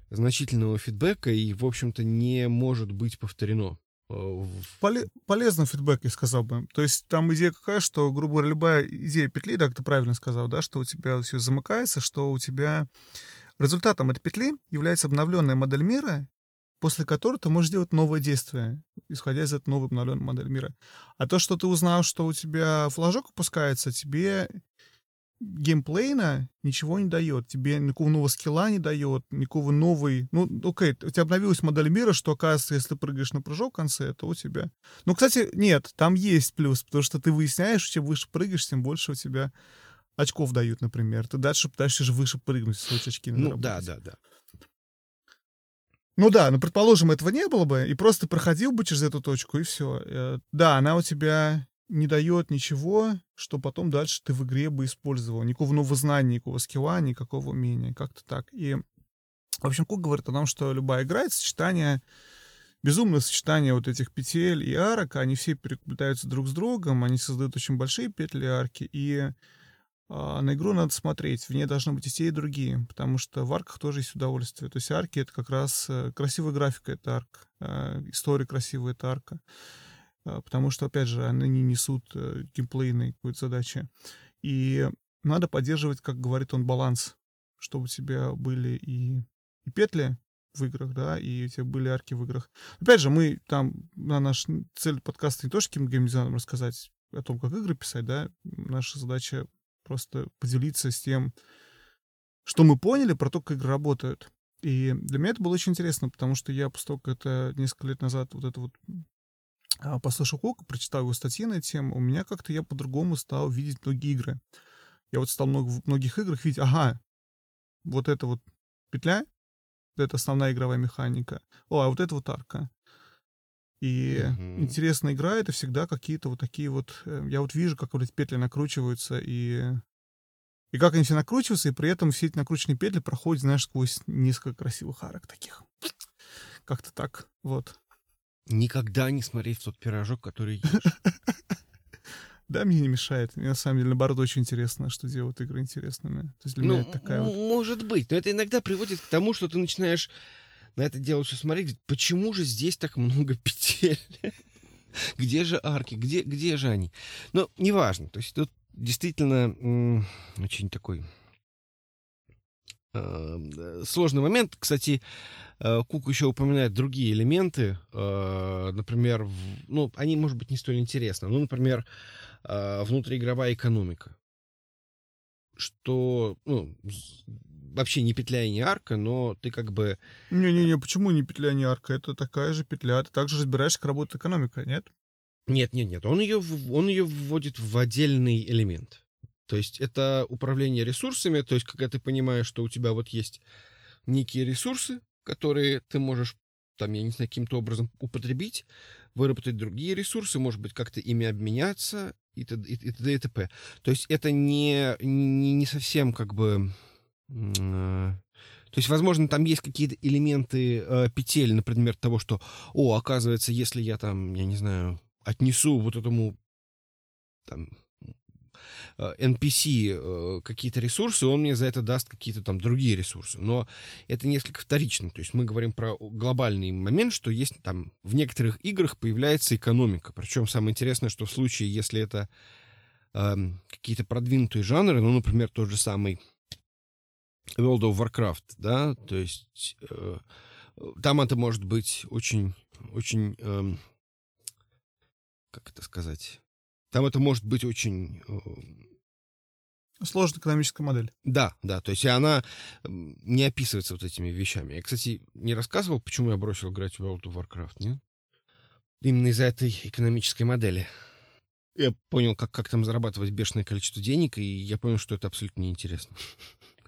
значительного фидбэка и, в общем-то, не может быть повторено. Э, Поле- полезный фидбэк, я сказал бы. То есть там идея какая, что, грубо говоря, любая идея петли, да, ты правильно сказал, да, что у тебя все замыкается, что у тебя результатом этой петли является обновленная модель мира, после которой ты можешь делать новое действие, исходя из этой новой обновленной модели мира. А то, что ты узнал, что у тебя флажок опускается, тебе геймплейна ничего не дает. Тебе никакого нового скилла не дает, никакого новой... Ну, окей, у тебя обновилась модель мира, что, оказывается, если ты прыгаешь на прыжок в конце, то у тебя... Ну, кстати, нет, там есть плюс, потому что ты выясняешь, чем выше прыгаешь, тем больше у тебя очков дают, например. Ты дальше пытаешься же выше прыгнуть, свои очки Ну, да, да, да. Ну да, ну, предположим, этого не было бы, и просто проходил бы через эту точку, и все. Э, да, она у тебя не дает ничего, что потом дальше ты в игре бы использовал. Никакого нового знания, никакого скилла, никакого умения. Как-то так. И, в общем, Кук говорит о том, что любая игра — это сочетание безумное сочетание вот этих петель и арок, они все переплетаются друг с другом, они создают очень большие петли и арки, и а, на игру надо смотреть, в ней должны быть и те, и другие, потому что в арках тоже есть удовольствие. То есть арки — это как раз э, красивая графика, это арк, а, история красивая, это арка. А, потому что, опять же, они не несут э, геймплейной какой-то задачи. И надо поддерживать, как говорит он, баланс, чтобы у тебя были и, и петли в играх, да, и у тебя были арки в играх. Опять же, мы там, на наш цель подкаста не то, что геймдизайном рассказать о том, как игры писать, да, наша задача просто поделиться с тем, что мы поняли про то, как игры работают. И для меня это было очень интересно, потому что я, после того, как это несколько лет назад вот это вот послушал Кока, прочитал его статьи на эту тему, у меня как-то я по-другому стал видеть многие игры. Я вот стал много, в многих играх видеть, ага, вот это вот петля, это основная игровая механика. О, а вот это вот арка. И угу. интересная игра это всегда какие-то вот такие вот. Э, я вот вижу, как вот эти петли накручиваются, и. И как они все накручиваются, и при этом все эти накрученные петли проходят, знаешь, сквозь несколько красивых арок таких. Как-то так. Вот. Никогда не смотреть в тот пирожок, который ешь. [LAUGHS] Да, мне не мешает. Мне на самом деле, наоборот, очень интересно, что делают игры интересными. То есть для ну, меня это такая вот... Может быть, но это иногда приводит к тому, что ты начинаешь на это дело все смотреть, почему же здесь так много [LAUGHS] петель? Где же арки? Где, где же они? Ну, неважно. То есть тут действительно очень такой сложный момент. Кстати, э, Кук еще упоминает другие элементы. Э, например, ну, они, может быть, не столь интересны. Ну, например, э, внутриигровая экономика. Что, ну, вообще не петля и не арка, но ты как бы... Не-не-не, почему не петля, не арка? Это такая же петля. Ты также разбираешь, как работает экономика, нет? Нет, нет, нет. Он ее, он ее вводит в отдельный элемент. То есть это управление ресурсами, то есть когда ты понимаешь, что у тебя вот есть некие ресурсы, которые ты можешь там, я не знаю, каким-то образом употребить, выработать другие ресурсы, может быть, как-то ими обменяться и т.д. и, т.п. То есть это не, не, не совсем как бы Э, то есть, возможно, там есть какие-то элементы э, петель, например, того, что, о, оказывается, если я там, я не знаю, отнесу вот этому там NPC э, э, какие-то ресурсы, он мне за это даст какие-то там другие ресурсы. Но это несколько вторично. То есть мы говорим про глобальный момент, что есть там в некоторых играх появляется экономика. Причем самое интересное, что в случае, если это э, какие-то продвинутые жанры, ну, например, тот же самый World of Warcraft, да, то есть э, там это может быть очень, очень, э, как это сказать, там это может быть очень... Э, Сложная экономическая модель. Да, да, то есть она не описывается вот этими вещами. Я, кстати, не рассказывал, почему я бросил играть в World of Warcraft, нет? Именно из-за этой экономической модели. Я понял, как, как там зарабатывать бешеное количество денег, и я понял, что это абсолютно неинтересно.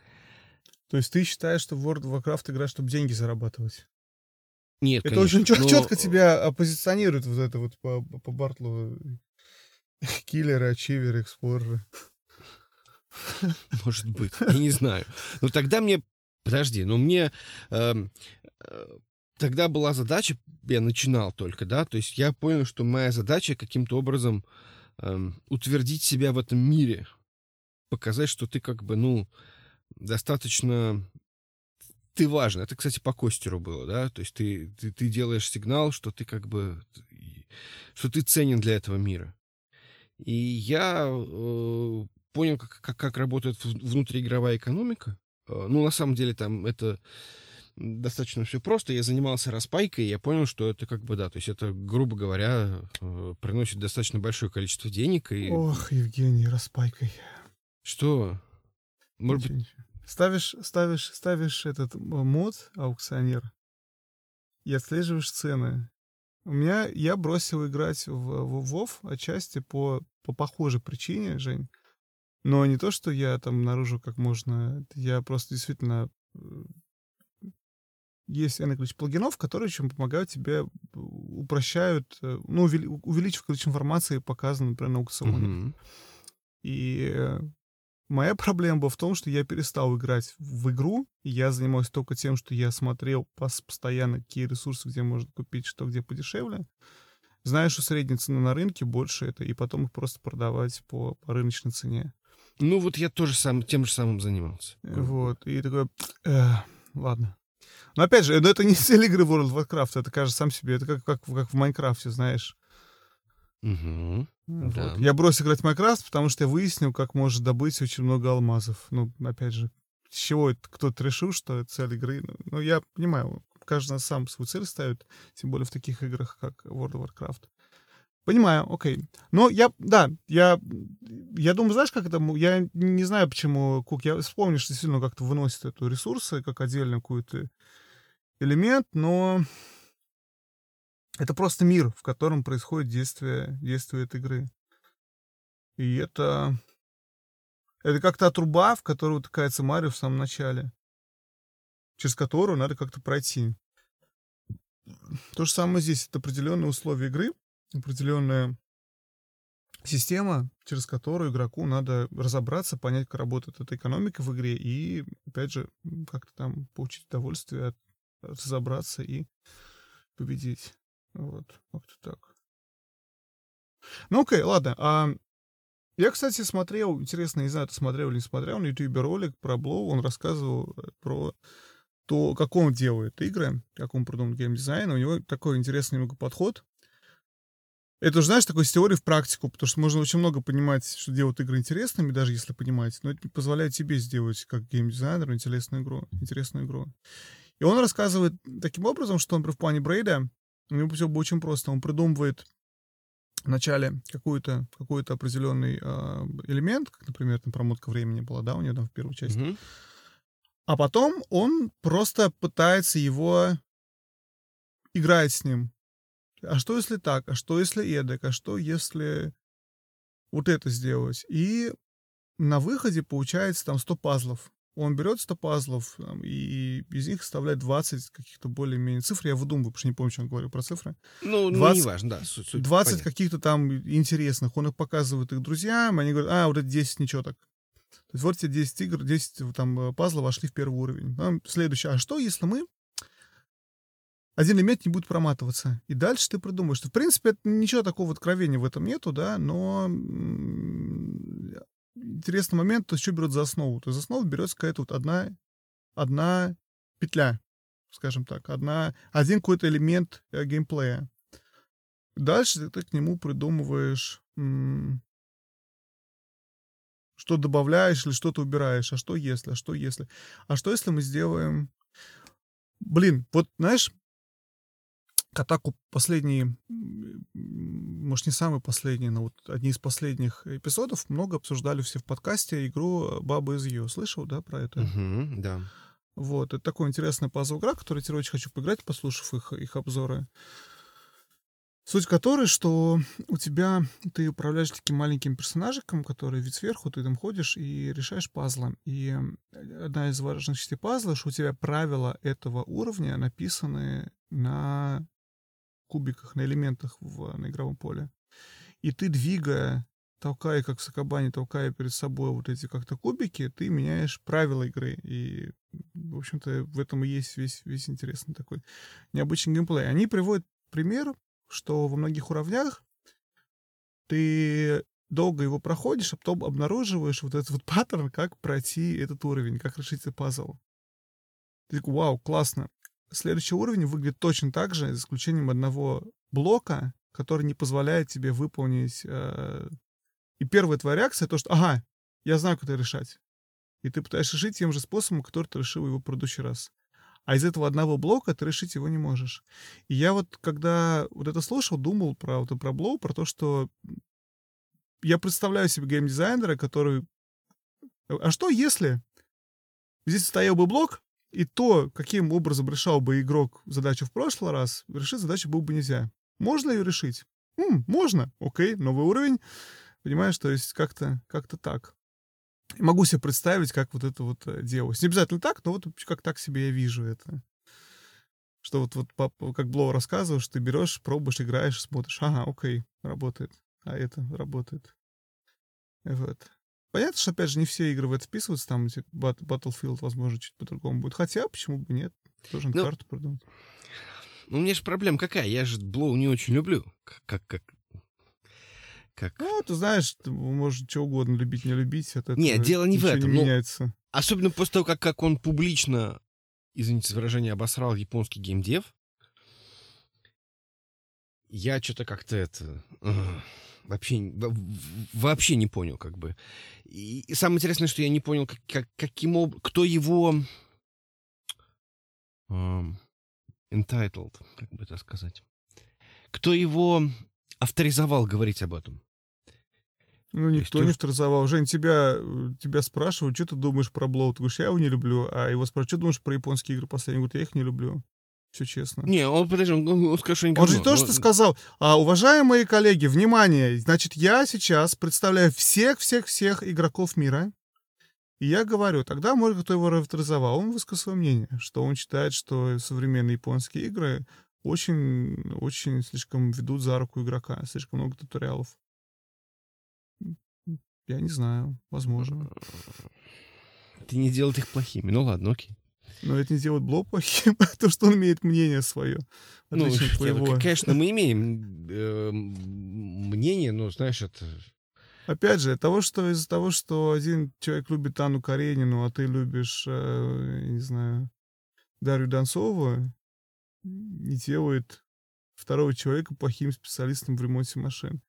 [LAUGHS] То есть ты считаешь, что в World of Warcraft игра, чтобы деньги зарабатывать? Нет, Это конечно, очень но... четко тебя оппозиционирует вот это вот по, по Бартлу. [LAUGHS] Киллеры, ачиверы, эксплореры. [LAUGHS] Может быть, я не знаю. Но тогда мне... Подожди, но мне... Э, э, тогда была задача, я начинал только, да, то есть я понял, что моя задача каким-то образом э, утвердить себя в этом мире, показать, что ты как бы, ну, достаточно ты важен. Это, кстати, по Костеру было, да? То есть ты, ты, ты делаешь сигнал, что ты как бы... что ты ценен для этого мира. И я э, понял, как, как, как работает внутриигровая экономика. Э, ну, на самом деле, там это достаточно все просто. Я занимался распайкой, и я понял, что это как бы, да, то есть это, грубо говоря, э, приносит достаточно большое количество денег. И... Ох, Евгений, распайкой. Что? Может быть... Ставишь, ставишь, ставишь этот мод аукционер и отслеживаешь цены. У меня, я бросил играть в, в WoW отчасти по, по похожей причине, Жень. Но не то, что я там наружу как можно... Я просто действительно... Э, есть энное количество плагинов, которые чем помогают тебе, упрощают, э, ну, увеличив количество информации, показанной, например, на аукционе. Mm-hmm. И э, моя [LAUGHS] проблема была в том, что я перестал играть в игру, и я занимаюсь только тем, что я смотрел постоянно, какие ресурсы, где можно купить, что где подешевле. Знаешь, что средняя цена на рынке больше это, и потом их просто продавать по, по рыночной цене. Ну вот я тоже сам, тем же самым занимался. Э, вот, и такой, э, ладно. Но опять же, это не цель игры World of Warcraft, это кажется сам себе, это как, как, как в Майнкрафте, знаешь. Угу. Вот. Да. Я бросил играть в Майнкрафт, потому что я выяснил, как может добыть очень много алмазов. Ну, опять же, с чего кто-то решил, что это цель игры. Ну, ну, я понимаю, каждый сам свою цель ставит, тем более в таких играх, как World of Warcraft. Понимаю, окей. Но я, да, я, я думаю, знаешь, как это, я не знаю, почему Кук, я вспомню, что действительно как-то выносит эту ресурсы, как отдельный какой-то элемент, но это просто мир, в котором происходит действие, действие этой игры. И это, это как та труба, в которую утыкается Марио в самом начале, через которую надо как-то пройти. То же самое здесь. Это определенные условия игры, определенная система, через которую игроку надо разобраться, понять, как работает эта экономика в игре, и, опять же, как-то там получить удовольствие от, разобраться и победить. Вот, как-то так. Ну, окей, ладно. А, я, кстати, смотрел, интересно, не знаю, ты смотрел или не смотрел, на YouTube ролик про Блоу, он рассказывал э, про то, как он делает игры, как он придумал геймдизайн. У него такой интересный немного подход. Это уже, знаешь, такой с теории в практику, потому что можно очень много понимать, что делают игры интересными, даже если понимаете, но это не позволяет тебе сделать, как геймдизайнеру, интересную игру. Интересную игру. И он рассказывает таким образом, что, например, в плане Брейда, у него все очень просто. Он придумывает вначале какой-то какой определенный э, элемент, как, например, там промотка времени была, да, у него там в первой части. Mm-hmm. А потом он просто пытается его играть с ним а что если так, а что если эдак, а что если вот это сделать? И на выходе получается там 100 пазлов. Он берет 100 пазлов там, и из них составляет 20 каких-то более-менее цифр. Я выдумываю, потому что не помню, что он говорил про цифры. Ну, 20, ну не важно, да. Суть, суть 20 каких-то там интересных. Он их показывает их друзьям, они говорят, а, вот это 10 ничего так. То есть вот тебе 10 игр, 10 там э, пазлов вошли в первый уровень. Там следующее. А что, если мы один элемент не будет проматываться. И дальше ты придумаешь, что, в принципе, ничего такого откровения в этом нету, да, но интересный момент, то есть что берут за основу? То есть за основу берется какая-то вот одна, одна петля, скажем так, одна, один какой-то элемент э, геймплея. Дальше ты, к нему придумываешь, что добавляешь или что-то убираешь, а что если, а что если, а что если мы сделаем... Блин, вот знаешь, атаку последние, может, не самые последние, но вот одни из последних эпизодов много обсуждали все в подкасте игру «Баба из Ее». Слышал, да, про это? Угу, да. Вот, это такой интересный пазл игра, который я очень хочу поиграть, послушав их, их обзоры. Суть которой, что у тебя ты управляешь таким маленьким персонажиком, который вид сверху, ты там ходишь и решаешь пазлы. И одна из важных частей пазла, что у тебя правила этого уровня написаны на кубиках, на элементах в, на игровом поле. И ты, двигая, толкая, как в Сакабане, толкая перед собой вот эти как-то кубики, ты меняешь правила игры. И, в общем-то, в этом и есть весь, весь интересный такой необычный геймплей. Они приводят пример, что во многих уровнях ты долго его проходишь, а потом обнаруживаешь вот этот вот паттерн, как пройти этот уровень, как решить этот пазл. Ты такой, вау, классно. Следующий уровень выглядит точно так же, за исключением одного блока, который не позволяет тебе выполнить... Э... И первая твоя реакция то, что «Ага, я знаю, как это решать». И ты пытаешься решить тем же способом, который ты решил его в предыдущий раз. А из этого одного блока ты решить его не можешь. И я вот, когда вот это слушал, думал про, вот, про блоу, про то, что я представляю себе геймдизайнера, который А что если здесь стоял бы блок, и то, каким образом решал бы игрок задачу в прошлый раз, решить задачу было бы нельзя. Можно ее решить? М, можно. Окей, новый уровень. Понимаешь, то есть как-то как так. Могу себе представить, как вот это вот э, делалось. Не обязательно так, но вот как так себе я вижу это. Что вот, вот как Блоу рассказывал, что ты берешь, пробуешь, играешь, смотришь, ага, окей, работает, а это работает. Вот. Понятно, что, опять же, не все игры в это вписываются, там Battlefield, возможно, чуть по-другому будет. Хотя, почему бы нет? Тоже ну, карту придумать. Ну, у меня же проблема какая? Я же Блоу не очень люблю. Как, как, как... Ну, ты знаешь, ты можешь что угодно любить, не любить. Это Нет, дело не в этом. Не ну, меняется. Особенно после того, как, как он публично, извините за выражение, обосрал японский геймдев. Я что-то как-то это... Вообще, вообще не понял, как бы. И, и самое интересное, что я не понял, как, как, каким об... кто его... Um, entitled, как бы это сказать. Кто его авторизовал говорить об этом? Ну, никто есть, не авторизовал. Жень, тебя, тебя спрашивают, что ты думаешь про Блоу? Ты говоришь, я его не люблю. А его спрашивают, что думаешь про японские игры последние? Говорит, я их не люблю. Все честно. Не, он, подожди, он, он скажет, что не Он же не то, что сказал. А, уважаемые коллеги, внимание, значит, я сейчас представляю всех-всех-всех игроков мира. И я говорю, тогда, может, кто его авторизовал, он высказал свое мнение, что он считает, что современные японские игры очень, очень слишком ведут за руку игрока, слишком много туториалов. Я не знаю, возможно. Ты не делает их плохими. Ну ладно, окей. Но это не делает Бло плохим, [LAUGHS] а то, что он имеет мнение свое. Ну, твоего. конечно, мы имеем э, мнение, но, знаешь, это... Опять же, того, что из-за того, что один человек любит Анну Каренину, а ты любишь, э, не знаю, Дарью Донцову, не делает второго человека плохим специалистом в ремонте машин.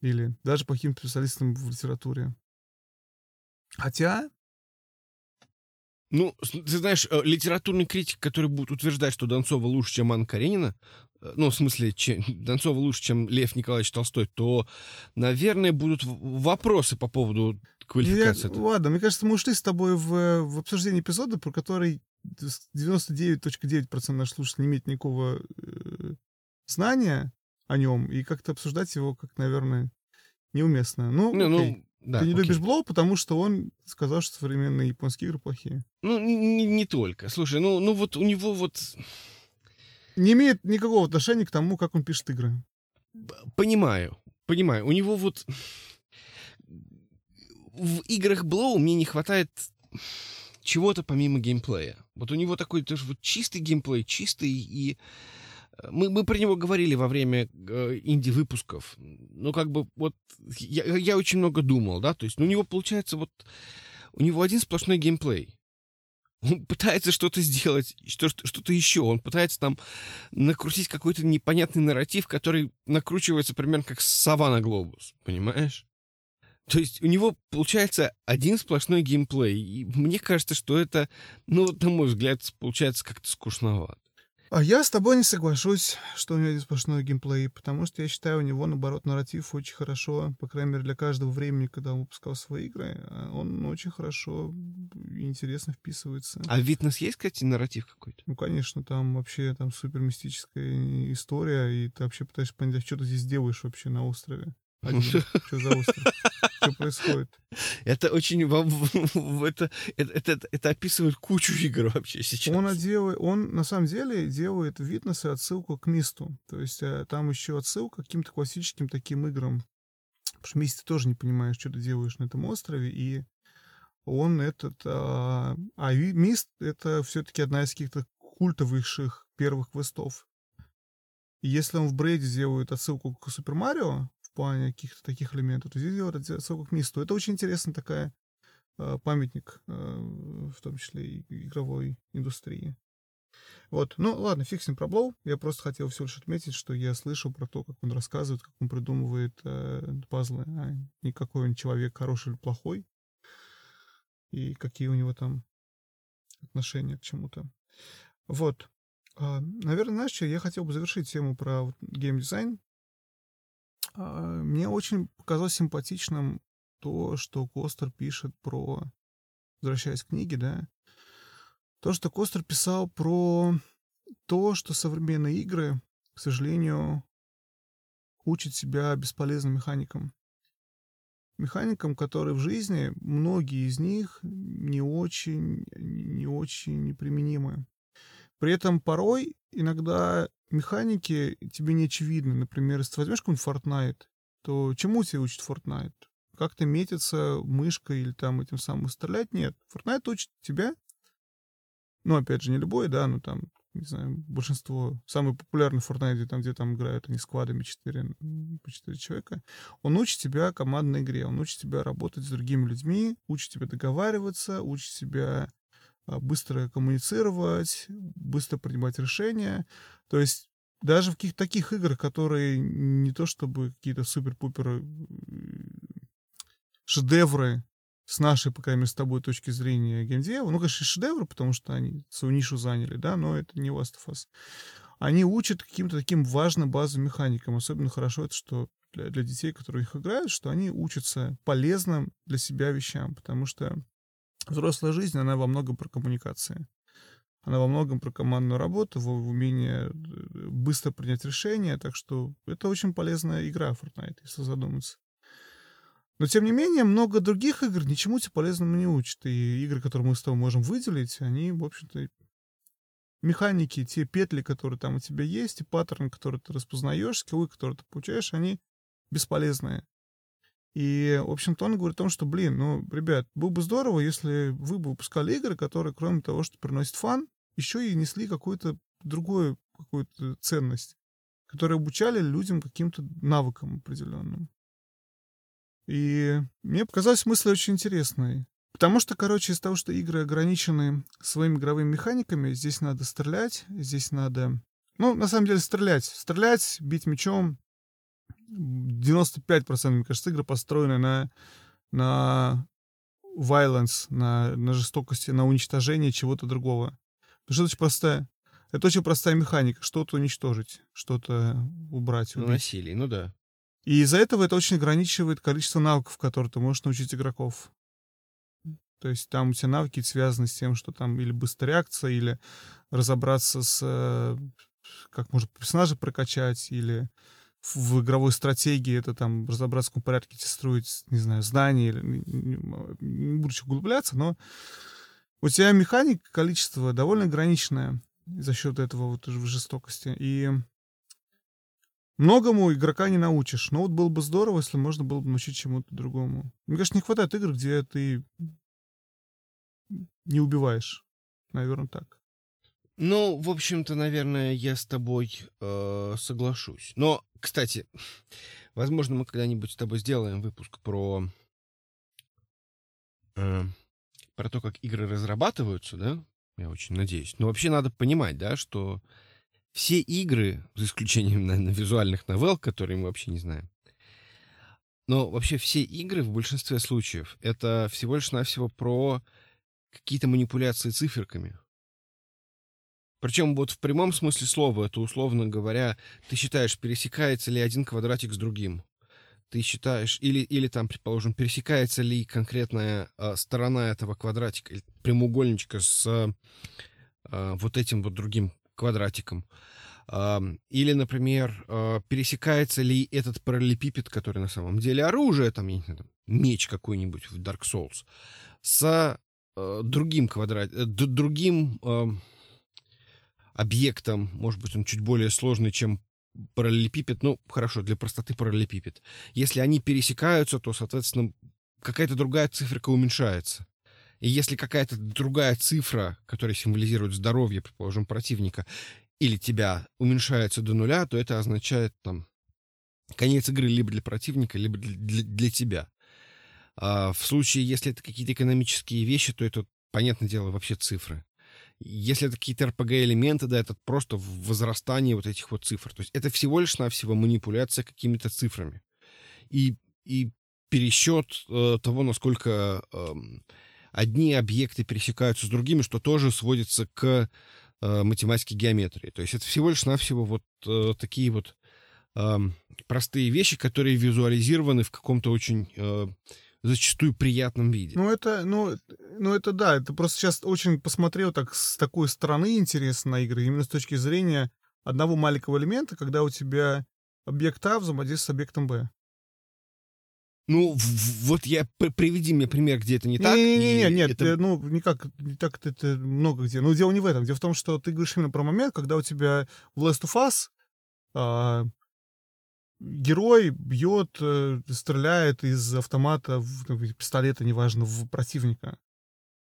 Или даже плохим специалистом в литературе. Хотя... Ну, ты знаешь, э, литературный критик, который будет утверждать, что Донцова лучше, чем Анна Каренина, э, ну, в смысле, чем, [LAUGHS] Донцова лучше, чем Лев Николаевич Толстой, то, наверное, будут вопросы по поводу квалификации. Я, ладно, мне кажется, мы ушли с тобой в, в обсуждение эпизода, про который 99.9% наших слушателей не имеет никакого э, знания о нем, и как-то обсуждать его, как, наверное, неуместно. Ну, не, ну да, Ты не окей. любишь Блоу, потому что он сказал, что современные японские игры плохие. Ну, не, не только. Слушай, ну, ну вот у него вот... Не имеет никакого отношения к тому, как он пишет игры. Понимаю, понимаю. У него вот... В играх Блоу мне не хватает чего-то помимо геймплея. Вот у него такой тоже вот чистый геймплей, чистый и мы, мы про него говорили во время э, инди-выпусков. Ну, как бы, вот, я, я очень много думал, да, то есть, ну, у него получается вот, у него один сплошной геймплей. Он [LAUGHS] пытается что-то сделать, что-то еще. Он пытается там накрутить какой-то непонятный нарратив, который накручивается примерно как сова на глобус, понимаешь? То есть у него получается один сплошной геймплей. И мне кажется, что это, ну, на мой взгляд, получается как-то скучновато. А я с тобой не соглашусь, что у него есть сплошной геймплей, потому что я считаю, у него, наоборот, нарратив очень хорошо, по крайней мере, для каждого времени, когда он выпускал свои игры, а он очень хорошо и интересно вписывается. А в Witness есть, кстати, нарратив какой-то? Ну, конечно, там вообще там супер мистическая история, и ты вообще пытаешься понять, а что ты здесь делаешь вообще на острове. Один. [LAUGHS] Что за остров? Что происходит? Это очень... Это, это, это, это описывает кучу игр вообще сейчас. Он, делает, он на самом деле делает витнесы отсылку к Мисту. То есть э, там еще отсылка к каким-то классическим таким играм. Потому что Мист ты тоже не понимаешь, что ты делаешь на этом острове. И он этот... А, а Мист — это все-таки одна из каких-то культовейших первых квестов. И если он в Брейде сделает отсылку к Супер Марио, в плане каких-то таких элементов. То есть видео отсылку к мисту. Это очень интересная такая э, памятник, э, в том числе и игровой индустрии. Вот, ну ладно, фиг с ним. Я просто хотел всего лишь отметить, что я слышал про то, как он рассказывает, как он придумывает э, пазлы, а не какой он человек, хороший или плохой, и какие у него там отношения к чему-то. Вот. А, наверное, знаешь что, я хотел бы завершить тему про геймдизайн а, мне очень показалось симпатичным то, что Костер пишет про... Возвращаясь к книге, да, то, что Костер писал про то, что современные игры, к сожалению, учат себя бесполезным механикам. Механикам, которые в жизни, многие из них не очень, не очень неприменимы. При этом порой иногда механики тебе не очевидны. Например, если ты возьмешь какой-нибудь Fortnite, то чему тебя учит Fortnite? Как-то метиться мышкой или там этим самым стрелять? Нет. Fortnite учит тебя, ну, опять же, не любой, да, но там, не знаю, большинство, самый популярный Fortnite, там, где там играют они сквадами 4, по 4 человека, он учит тебя командной игре, он учит тебя работать с другими людьми, учит тебя договариваться, учит тебя быстро коммуницировать, быстро принимать решения. То есть даже в каких-то таких играх, которые не то чтобы какие-то супер-пупер шедевры с нашей, по крайней мере, с тобой точки зрения геймдева, ну, конечно, шедевры, потому что они свою нишу заняли, да, но это не Last of Us. Они учат каким-то таким важным базовым механикам. Особенно хорошо это, что для, для детей, которые их играют, что они учатся полезным для себя вещам, потому что Взрослая жизнь, она во многом про коммуникации. Она во многом про командную работу, в умение э, быстро принять решения. Так что это очень полезная игра Fortnite, если задуматься. Но, тем не менее, много других игр ничему тебе полезному не учат. И игры, которые мы с тобой можем выделить, они, в общем-то, механики, те петли, которые там у тебя есть, и паттерны, которые ты распознаешь, скиллы, которые ты получаешь, они бесполезные. И, в общем-то, он говорит о том, что, блин, ну, ребят, было бы здорово, если вы бы выпускали игры, которые, кроме того, что приносят фан, еще и несли какую-то другую какую-то ценность, которые обучали людям каким-то навыкам определенным. И мне показалась мысль очень интересной. Потому что, короче, из того, что игры ограничены своими игровыми механиками, здесь надо стрелять, здесь надо... Ну, на самом деле, стрелять. Стрелять, бить мечом, 95%, мне кажется, игры построены на, на violence, на, на жестокости, на уничтожение чего-то другого. Потому что это очень простая, это очень простая механика. Что-то уничтожить, что-то убрать, убить. Насилие, ну да. И из-за этого это очень ограничивает количество навыков, которые ты можешь научить игроков. То есть там у тебя навыки связаны с тем, что там или быстрая реакция, или разобраться с... Э, как можно персонажа прокачать, или в игровой стратегии это там разобраться, в каком порядке строить, не знаю, здание, или, не буду углубляться, но у тебя механик, количество довольно ограниченное за счет этого вот жестокости. И многому игрока не научишь. Но вот было бы здорово, если можно было бы научить чему-то другому. Мне кажется, не хватает игр, где ты не убиваешь. Наверное, так. Ну, в общем-то, наверное, я с тобой э, соглашусь. Но, кстати, возможно, мы когда-нибудь с тобой сделаем выпуск про э, про то, как игры разрабатываются, да? Я очень надеюсь. Но вообще надо понимать, да, что все игры, за исключением, [LAUGHS] наверное, визуальных новелл, которые мы вообще не знаем, но вообще все игры в большинстве случаев это всего лишь навсего про какие-то манипуляции циферками. Причем вот в прямом смысле слова, это условно говоря, ты считаешь, пересекается ли один квадратик с другим. Ты считаешь, или, или там, предположим, пересекается ли конкретная э, сторона этого квадратика, прямоугольничка с э, вот этим вот другим квадратиком. Э, или, например, э, пересекается ли этот параллелепипед, который на самом деле оружие, там, я не знаю, меч какой-нибудь в Dark Souls, с э, другим квадратиком, э, другим... Э, объектом, может быть, он чуть более сложный, чем параллелепипед, ну, хорошо, для простоты параллелепипед. Если они пересекаются, то, соответственно, какая-то другая циферка уменьшается. И если какая-то другая цифра, которая символизирует здоровье, предположим, противника, или тебя уменьшается до нуля, то это означает там конец игры либо для противника, либо для, для, тебя. А в случае, если это какие-то экономические вещи, то это, понятное дело, вообще цифры. Если это какие-то RPG-элементы, да, это просто возрастание вот этих вот цифр. То есть это всего лишь навсего манипуляция какими-то цифрами. И, и пересчет э, того, насколько э, одни объекты пересекаются с другими, что тоже сводится к э, математике геометрии. То есть это всего лишь навсего вот э, такие вот э, простые вещи, которые визуализированы в каком-то очень э, зачастую приятном виде. Ну, это, ну, ну, это да, это просто сейчас очень посмотрел так с такой стороны интересно на игры, именно с точки зрения одного маленького элемента, когда у тебя объект А взаимодействует с объектом Б. Ну, вот я приведи мне пример, где это не так. Не-не-не, нет, это... ну, никак, не так это много где. Ну, дело не в этом. Дело в том, что ты говоришь именно про момент, когда у тебя в Last of Us а, герой бьет, э, стреляет из автомата, пистолета, неважно, в противника.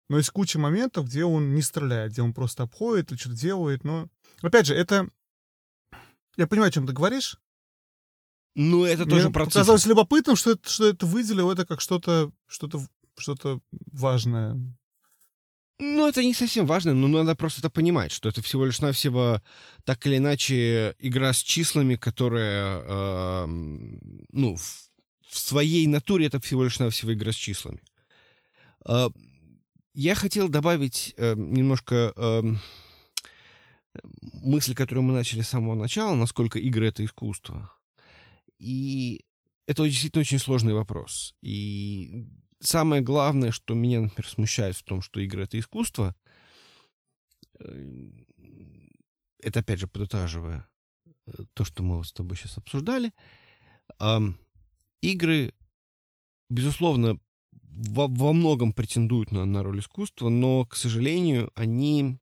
Но есть куча моментов, где он не стреляет, где он просто обходит или что-то делает. Но, опять же, это... Я понимаю, о чем ты говоришь. Ну, это Мне тоже процесс. показалось любопытным, что это, что это выделил это как что-то что-то что-то важное. Ну, это не совсем важно, но надо просто это понимать, что это всего лишь навсего так или иначе игра с числами, которая, э, ну, в, в своей натуре это всего лишь навсего игра с числами. Э, я хотел добавить э, немножко э, мысль, которую мы начали с самого начала, насколько игры — это искусство. И это действительно очень сложный вопрос. И самое главное, что меня, например, смущает в том, что игры — это искусство, э, это, опять же, подытаживая э, то, что мы с тобой сейчас обсуждали, игры, безусловно, во, во многом претендуют на, на роль искусства, но, к сожалению, они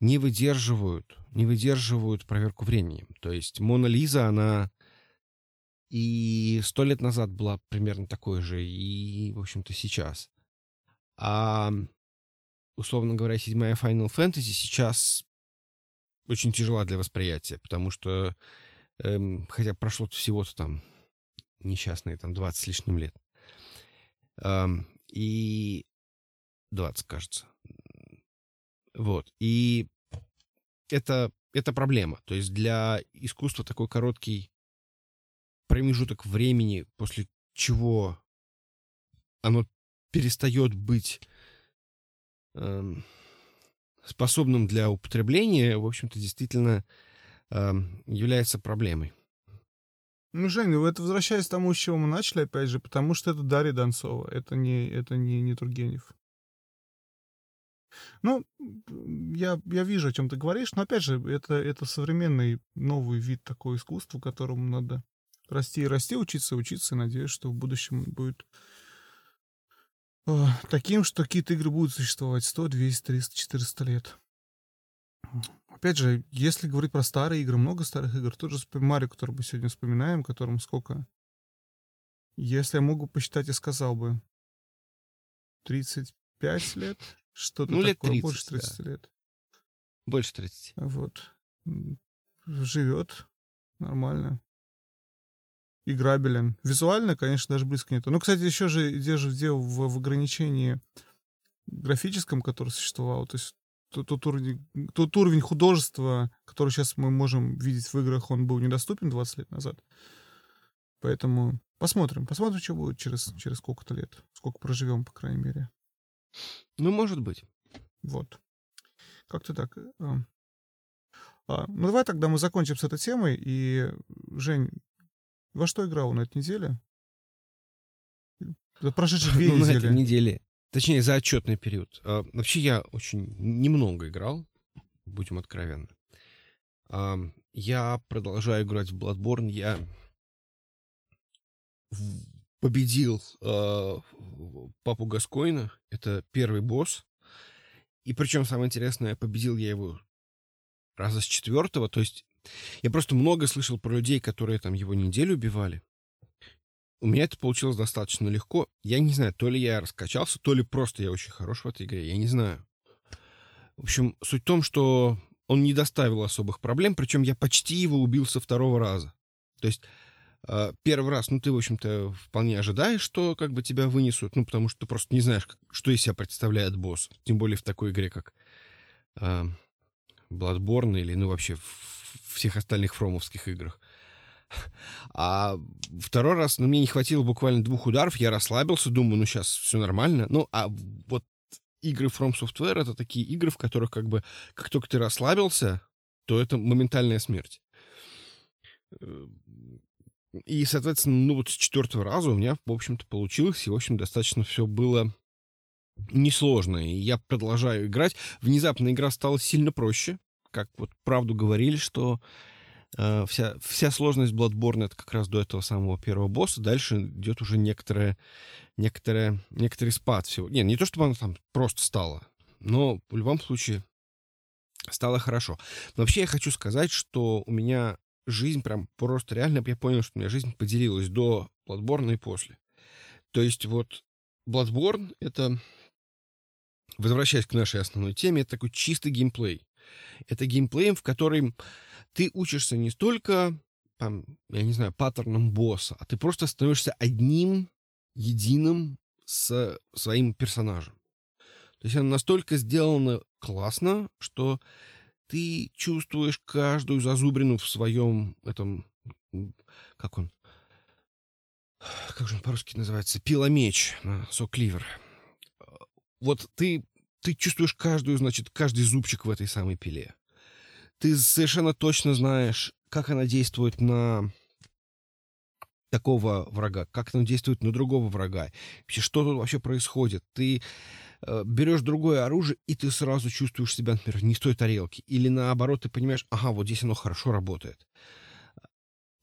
не выдерживают, не выдерживают проверку временем. То есть Мона Лиза, она и сто лет назад была примерно такой же, и, в общем-то, сейчас. А, условно говоря, седьмая Final Fantasy сейчас очень тяжела для восприятия, потому что, эм, хотя прошло всего-то там несчастные там 20 с лишним лет. Эм, и 20, кажется. Вот. И это, это проблема. То есть для искусства такой короткий промежуток времени, после чего оно перестает быть эм, способным для употребления, в общем-то, действительно эм, является проблемой. Ну, Жень, ну это возвращаясь к тому, с чего мы начали, опять же, потому что это Дарья Донцова, это не, это не, не Тургенев. Ну, я, я вижу, о чем ты говоришь, но опять же, это, это современный новый вид такого искусства, которому надо расти и расти, учиться, учиться. Надеюсь, что в будущем будет э, таким, что какие-то игры будут существовать 100, 200, 300, 400 лет. Опять же, если говорить про старые игры, много старых игр, тот же Марио, который мы сегодня вспоминаем, которому сколько? Если я могу посчитать, я сказал бы 35 лет? Что-то ну, лет такое, 30, больше 30 да. лет. Больше 30. Вот. Живет нормально играбелен. Визуально, конечно, даже близко нет. Ну, кстати, еще же держит дело в, в ограничении графическом, которое существовало. То есть тот, тот, уровень, тот уровень художества, который сейчас мы можем видеть в играх, он был недоступен 20 лет назад. Поэтому посмотрим. Посмотрим, что будет через, через сколько-то лет. Сколько проживем, по крайней мере. Ну, может быть. Вот. Как-то так. А, а ну, давай тогда мы закончим с этой темой. И, Жень, во что играл на этой неделе? За прошедшие [LAUGHS] две ну, недели. На этой неделе. Точнее, за отчетный период. А, вообще, я очень немного играл, будем откровенны. А, я продолжаю играть в Bloodborne. Я победил а, папу Гаскоина. Это первый босс. И причем самое интересное, победил я его раза с четвертого. То есть я просто много слышал про людей, которые там его неделю убивали. У меня это получилось достаточно легко. Я не знаю, то ли я раскачался, то ли просто я очень хорош в этой игре. Я не знаю. В общем, суть в том, что он не доставил особых проблем, причем я почти его убил со второго раза. То есть э, первый раз, ну, ты, в общем-то, вполне ожидаешь, что как бы тебя вынесут, ну, потому что ты просто не знаешь, что из себя представляет босс. Тем более в такой игре, как э, Bloodborne или, ну, вообще в всех остальных фромовских играх. А второй раз, ну, мне не хватило буквально двух ударов, я расслабился, думаю, ну, сейчас все нормально. Ну, а вот игры From Software — это такие игры, в которых как бы, как только ты расслабился, то это моментальная смерть. И, соответственно, ну вот с четвертого раза у меня, в общем-то, получилось, и, в общем, достаточно все было несложно. И я продолжаю играть. Внезапно игра стала сильно проще. Как вот правду говорили, что э, вся, вся сложность Bloodborne это как раз до этого самого первого босса. Дальше идет уже некоторое, некоторое, некоторый спад всего. Не, не то, чтобы она там просто стала, но в любом случае стало хорошо. Но вообще я хочу сказать, что у меня жизнь прям просто реально, я понял, что у меня жизнь поделилась до Bloodborne и после. То есть вот Bloodborne — это возвращаясь к нашей основной теме, это такой чистый геймплей. Это геймплей, в котором ты учишься не столько, там, я не знаю, паттерном босса, а ты просто становишься одним, единым с своим персонажем. То есть она настолько сделана классно, что ты чувствуешь каждую зазубрину в своем этом, как он, как же он по-русски называется, пиломеч, сокливер. So вот ты, ты чувствуешь каждую, значит, каждый зубчик в этой самой пиле. Ты совершенно точно знаешь, как она действует на такого врага, как она действует на другого врага. Вообще, что тут вообще происходит? Ты э, берешь другое оружие, и ты сразу чувствуешь себя, например, не с той тарелки. Или наоборот, ты понимаешь, ага, вот здесь оно хорошо работает.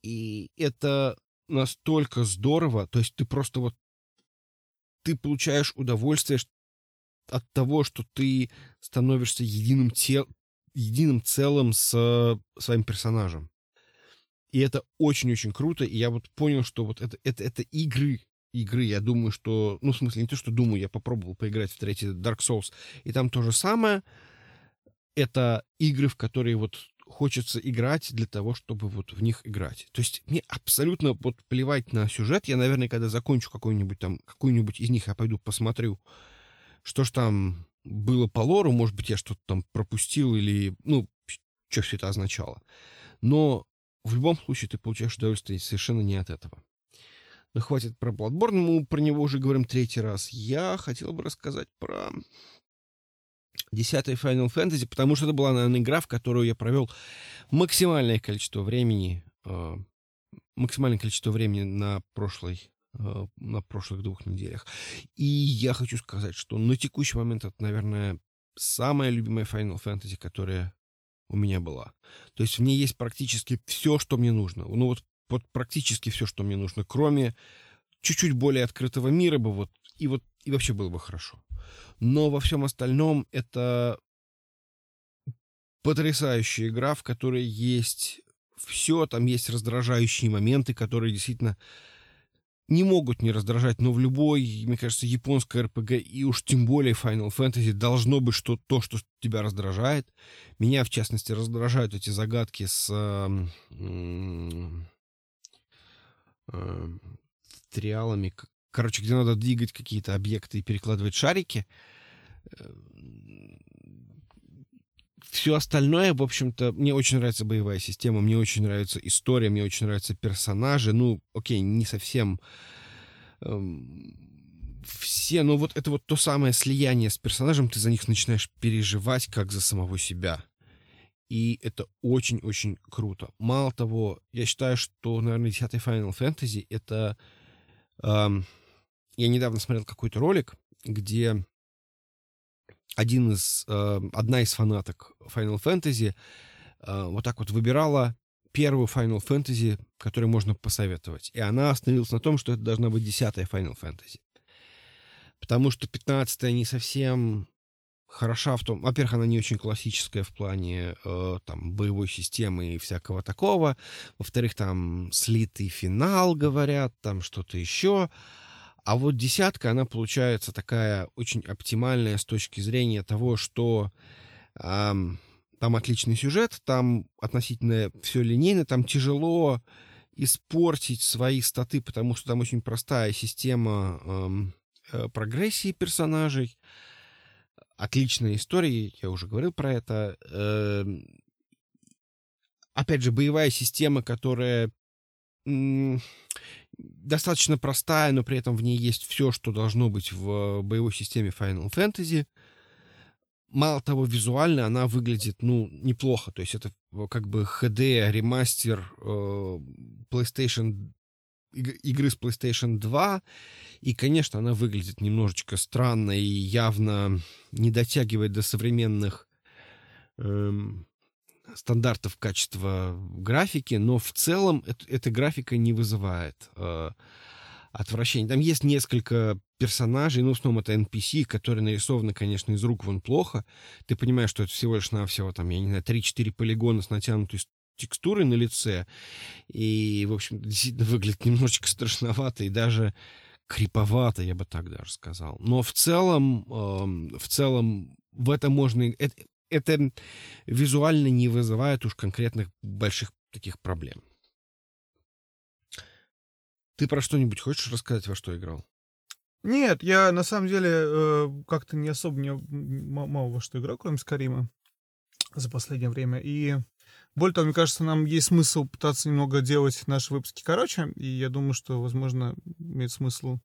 И это настолько здорово, то есть ты просто вот ты получаешь удовольствие от того, что ты становишься единым, тел, единым целым с своим персонажем. И это очень-очень круто. И я вот понял, что вот это, это, это игры, игры, я думаю, что... Ну, в смысле, не то, что думаю, я попробовал поиграть в третий Dark Souls. И там то же самое. Это игры, в которые вот хочется играть для того, чтобы вот в них играть. То есть мне абсолютно вот плевать на сюжет. Я, наверное, когда закончу какой-нибудь там, какую-нибудь из них, я пойду посмотрю, что ж там было по лору, может быть, я что-то там пропустил или, ну, что все это означало. Но в любом случае ты получаешь удовольствие совершенно не от этого. Но хватит про Bloodborne, мы про него уже говорим третий раз. Я хотел бы рассказать про десятый Final Fantasy, потому что это была, наверное, игра, в которую я провел максимальное количество времени, э, максимальное количество времени на прошлой на прошлых двух неделях. И я хочу сказать, что на текущий момент это, наверное, самая любимая Final Fantasy, которая у меня была. То есть в ней есть практически все, что мне нужно. Ну вот, вот практически все, что мне нужно, кроме чуть-чуть более открытого мира бы вот, и вот, и вообще было бы хорошо. Но во всем остальном это потрясающая игра, в которой есть все, там есть раздражающие моменты, которые действительно не могут не раздражать, но в любой, мне кажется, японской РПГ и уж тем более Final Fantasy должно быть что то, что тебя раздражает. Меня, в частности, раздражают эти загадки с э, э, триалами, короче, где надо двигать какие-то объекты и перекладывать шарики. Все остальное, в общем-то, мне очень нравится боевая система, мне очень нравится история, мне очень нравятся персонажи. Ну, окей, не совсем эм, все, но вот это вот то самое слияние с персонажем, ты за них начинаешь переживать, как за самого себя. И это очень-очень круто. Мало того, я считаю, что, наверное, 10 Final Fantasy это... Эм, я недавно смотрел какой-то ролик, где один из, э, одна из фанаток Final Fantasy э, вот так вот выбирала первую Final Fantasy, которую можно посоветовать. И она остановилась на том, что это должна быть десятая Final Fantasy. Потому что пятнадцатая не совсем хороша в том... Во-первых, она не очень классическая в плане э, там, боевой системы и всякого такого. Во-вторых, там слитый финал, говорят, там что-то еще. А вот десятка, она получается такая очень оптимальная с точки зрения того, что эм, там отличный сюжет, там относительно все линейно, там тяжело испортить свои статы, потому что там очень простая система эм, э, прогрессии персонажей. Отличная история, я уже говорил про это. Э, опять же, боевая система, которая достаточно простая, но при этом в ней есть все, что должно быть в боевой системе Final Fantasy. Мало того, визуально она выглядит, ну, неплохо. То есть это как бы HD ремастер э, PlayStation игры с PlayStation 2, и, конечно, она выглядит немножечко странно и явно не дотягивает до современных эм, стандартов качества графики, но в целом это, эта графика не вызывает э, отвращения. Там есть несколько персонажей, ну, в основном это NPC, которые нарисованы, конечно, из рук вон плохо. Ты понимаешь, что это всего лишь навсего, там, я не знаю, 3-4 полигона с натянутой текстурой на лице. И, в общем, действительно выглядит немножечко страшновато и даже криповато, я бы так даже сказал. Но в целом, э, в целом в это можно... Это, это визуально не вызывает уж конкретных больших таких проблем. Ты про что-нибудь хочешь рассказать, во что играл? Нет, я на самом деле э, как-то не особо не, мало во что играл, кроме Скарима за последнее время. И более того, мне кажется, нам есть смысл пытаться немного делать наши выпуски короче, и я думаю, что, возможно, имеет смысл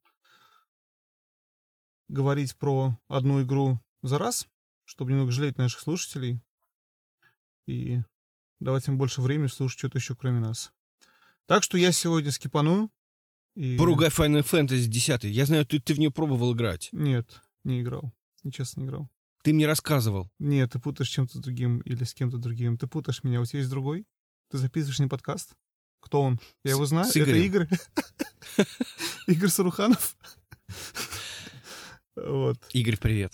говорить про одну игру за раз, чтобы немного жалеть наших слушателей и давать им больше времени слушать что-то еще кроме нас. Так что я сегодня скипану. И... Поругай Final Fantasy 10. Я знаю, ты, ты в нее пробовал играть. Нет, не играл. Нечестно не играл. Ты мне рассказывал. Нет, ты путаешь чем-то другим или с кем-то другим. Ты путаешь меня. У тебя есть другой? Ты записываешь не подкаст? Кто он? Я его знаю. С Это Игорь. [LAUGHS] Игорь Саруханов. [LAUGHS] Вот. Игорь, привет.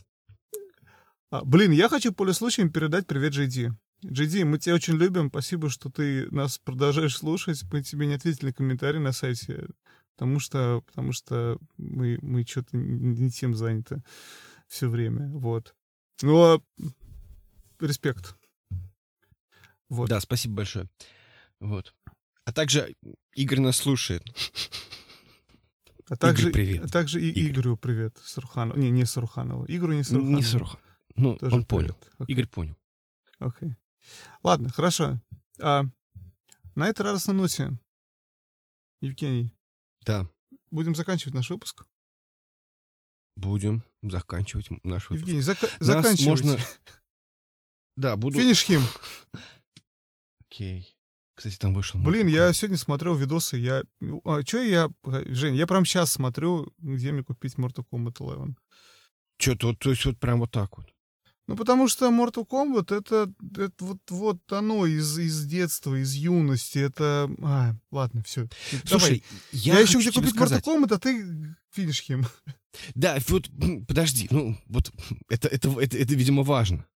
А, блин, я хочу поле случаем передать привет JD. JD, мы тебя очень любим. Спасибо, что ты нас продолжаешь слушать. Мы тебе не ответили комментарий на сайте, потому что, потому что мы, мы что-то не тем заняты все время. Вот. Ну, респект. Вот. Да, спасибо большое. Вот. А также Игорь нас слушает. А также, Игорь, привет. А также и Игорь. Игорю привет, Саруханову. Не, не Саруханову. Игорю не Саруханову. Не Сарухан. Ну, Тоже он понял. Okay. Игорь понял. Окей. Okay. Ладно, хорошо. А, на этой радостной ноте, Евгений. Да. Будем заканчивать наш выпуск. Будем заканчивать наш выпуск. Евгений, зака- заканчивать. можно... [LAUGHS] Да, буду... Финиш хим. Окей. Кстати, там вышел... Блин, я сегодня смотрел видосы, я... А, что я... Жень, я прям сейчас смотрю, где мне купить Mortal Kombat 11. Что, то, то есть вот прям вот так вот? Ну, потому что Mortal Kombat это, это вот, вот оно из, из детства, из юности. Это. А, ладно, все. Слушай, Давай. я, я еще где купить сказать. Mortal Kombat, а ты финиш хим. [LAUGHS] Да, вот подожди, ну, вот это, это, это, это, видимо, важно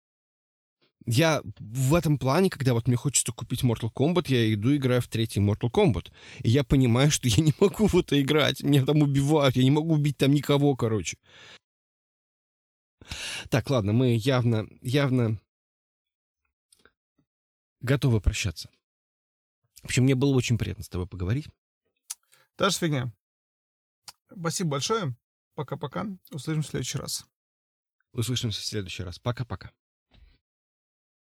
я в этом плане, когда вот мне хочется купить Mortal Kombat, я иду играю в третий Mortal Kombat. И я понимаю, что я не могу в это играть. Меня там убивают, я не могу убить там никого, короче. Так, ладно, мы явно, явно готовы прощаться. В общем, мне было очень приятно с тобой поговорить. Та же фигня. Спасибо большое. Пока-пока. Услышимся в следующий раз. Услышимся в следующий раз. Пока-пока.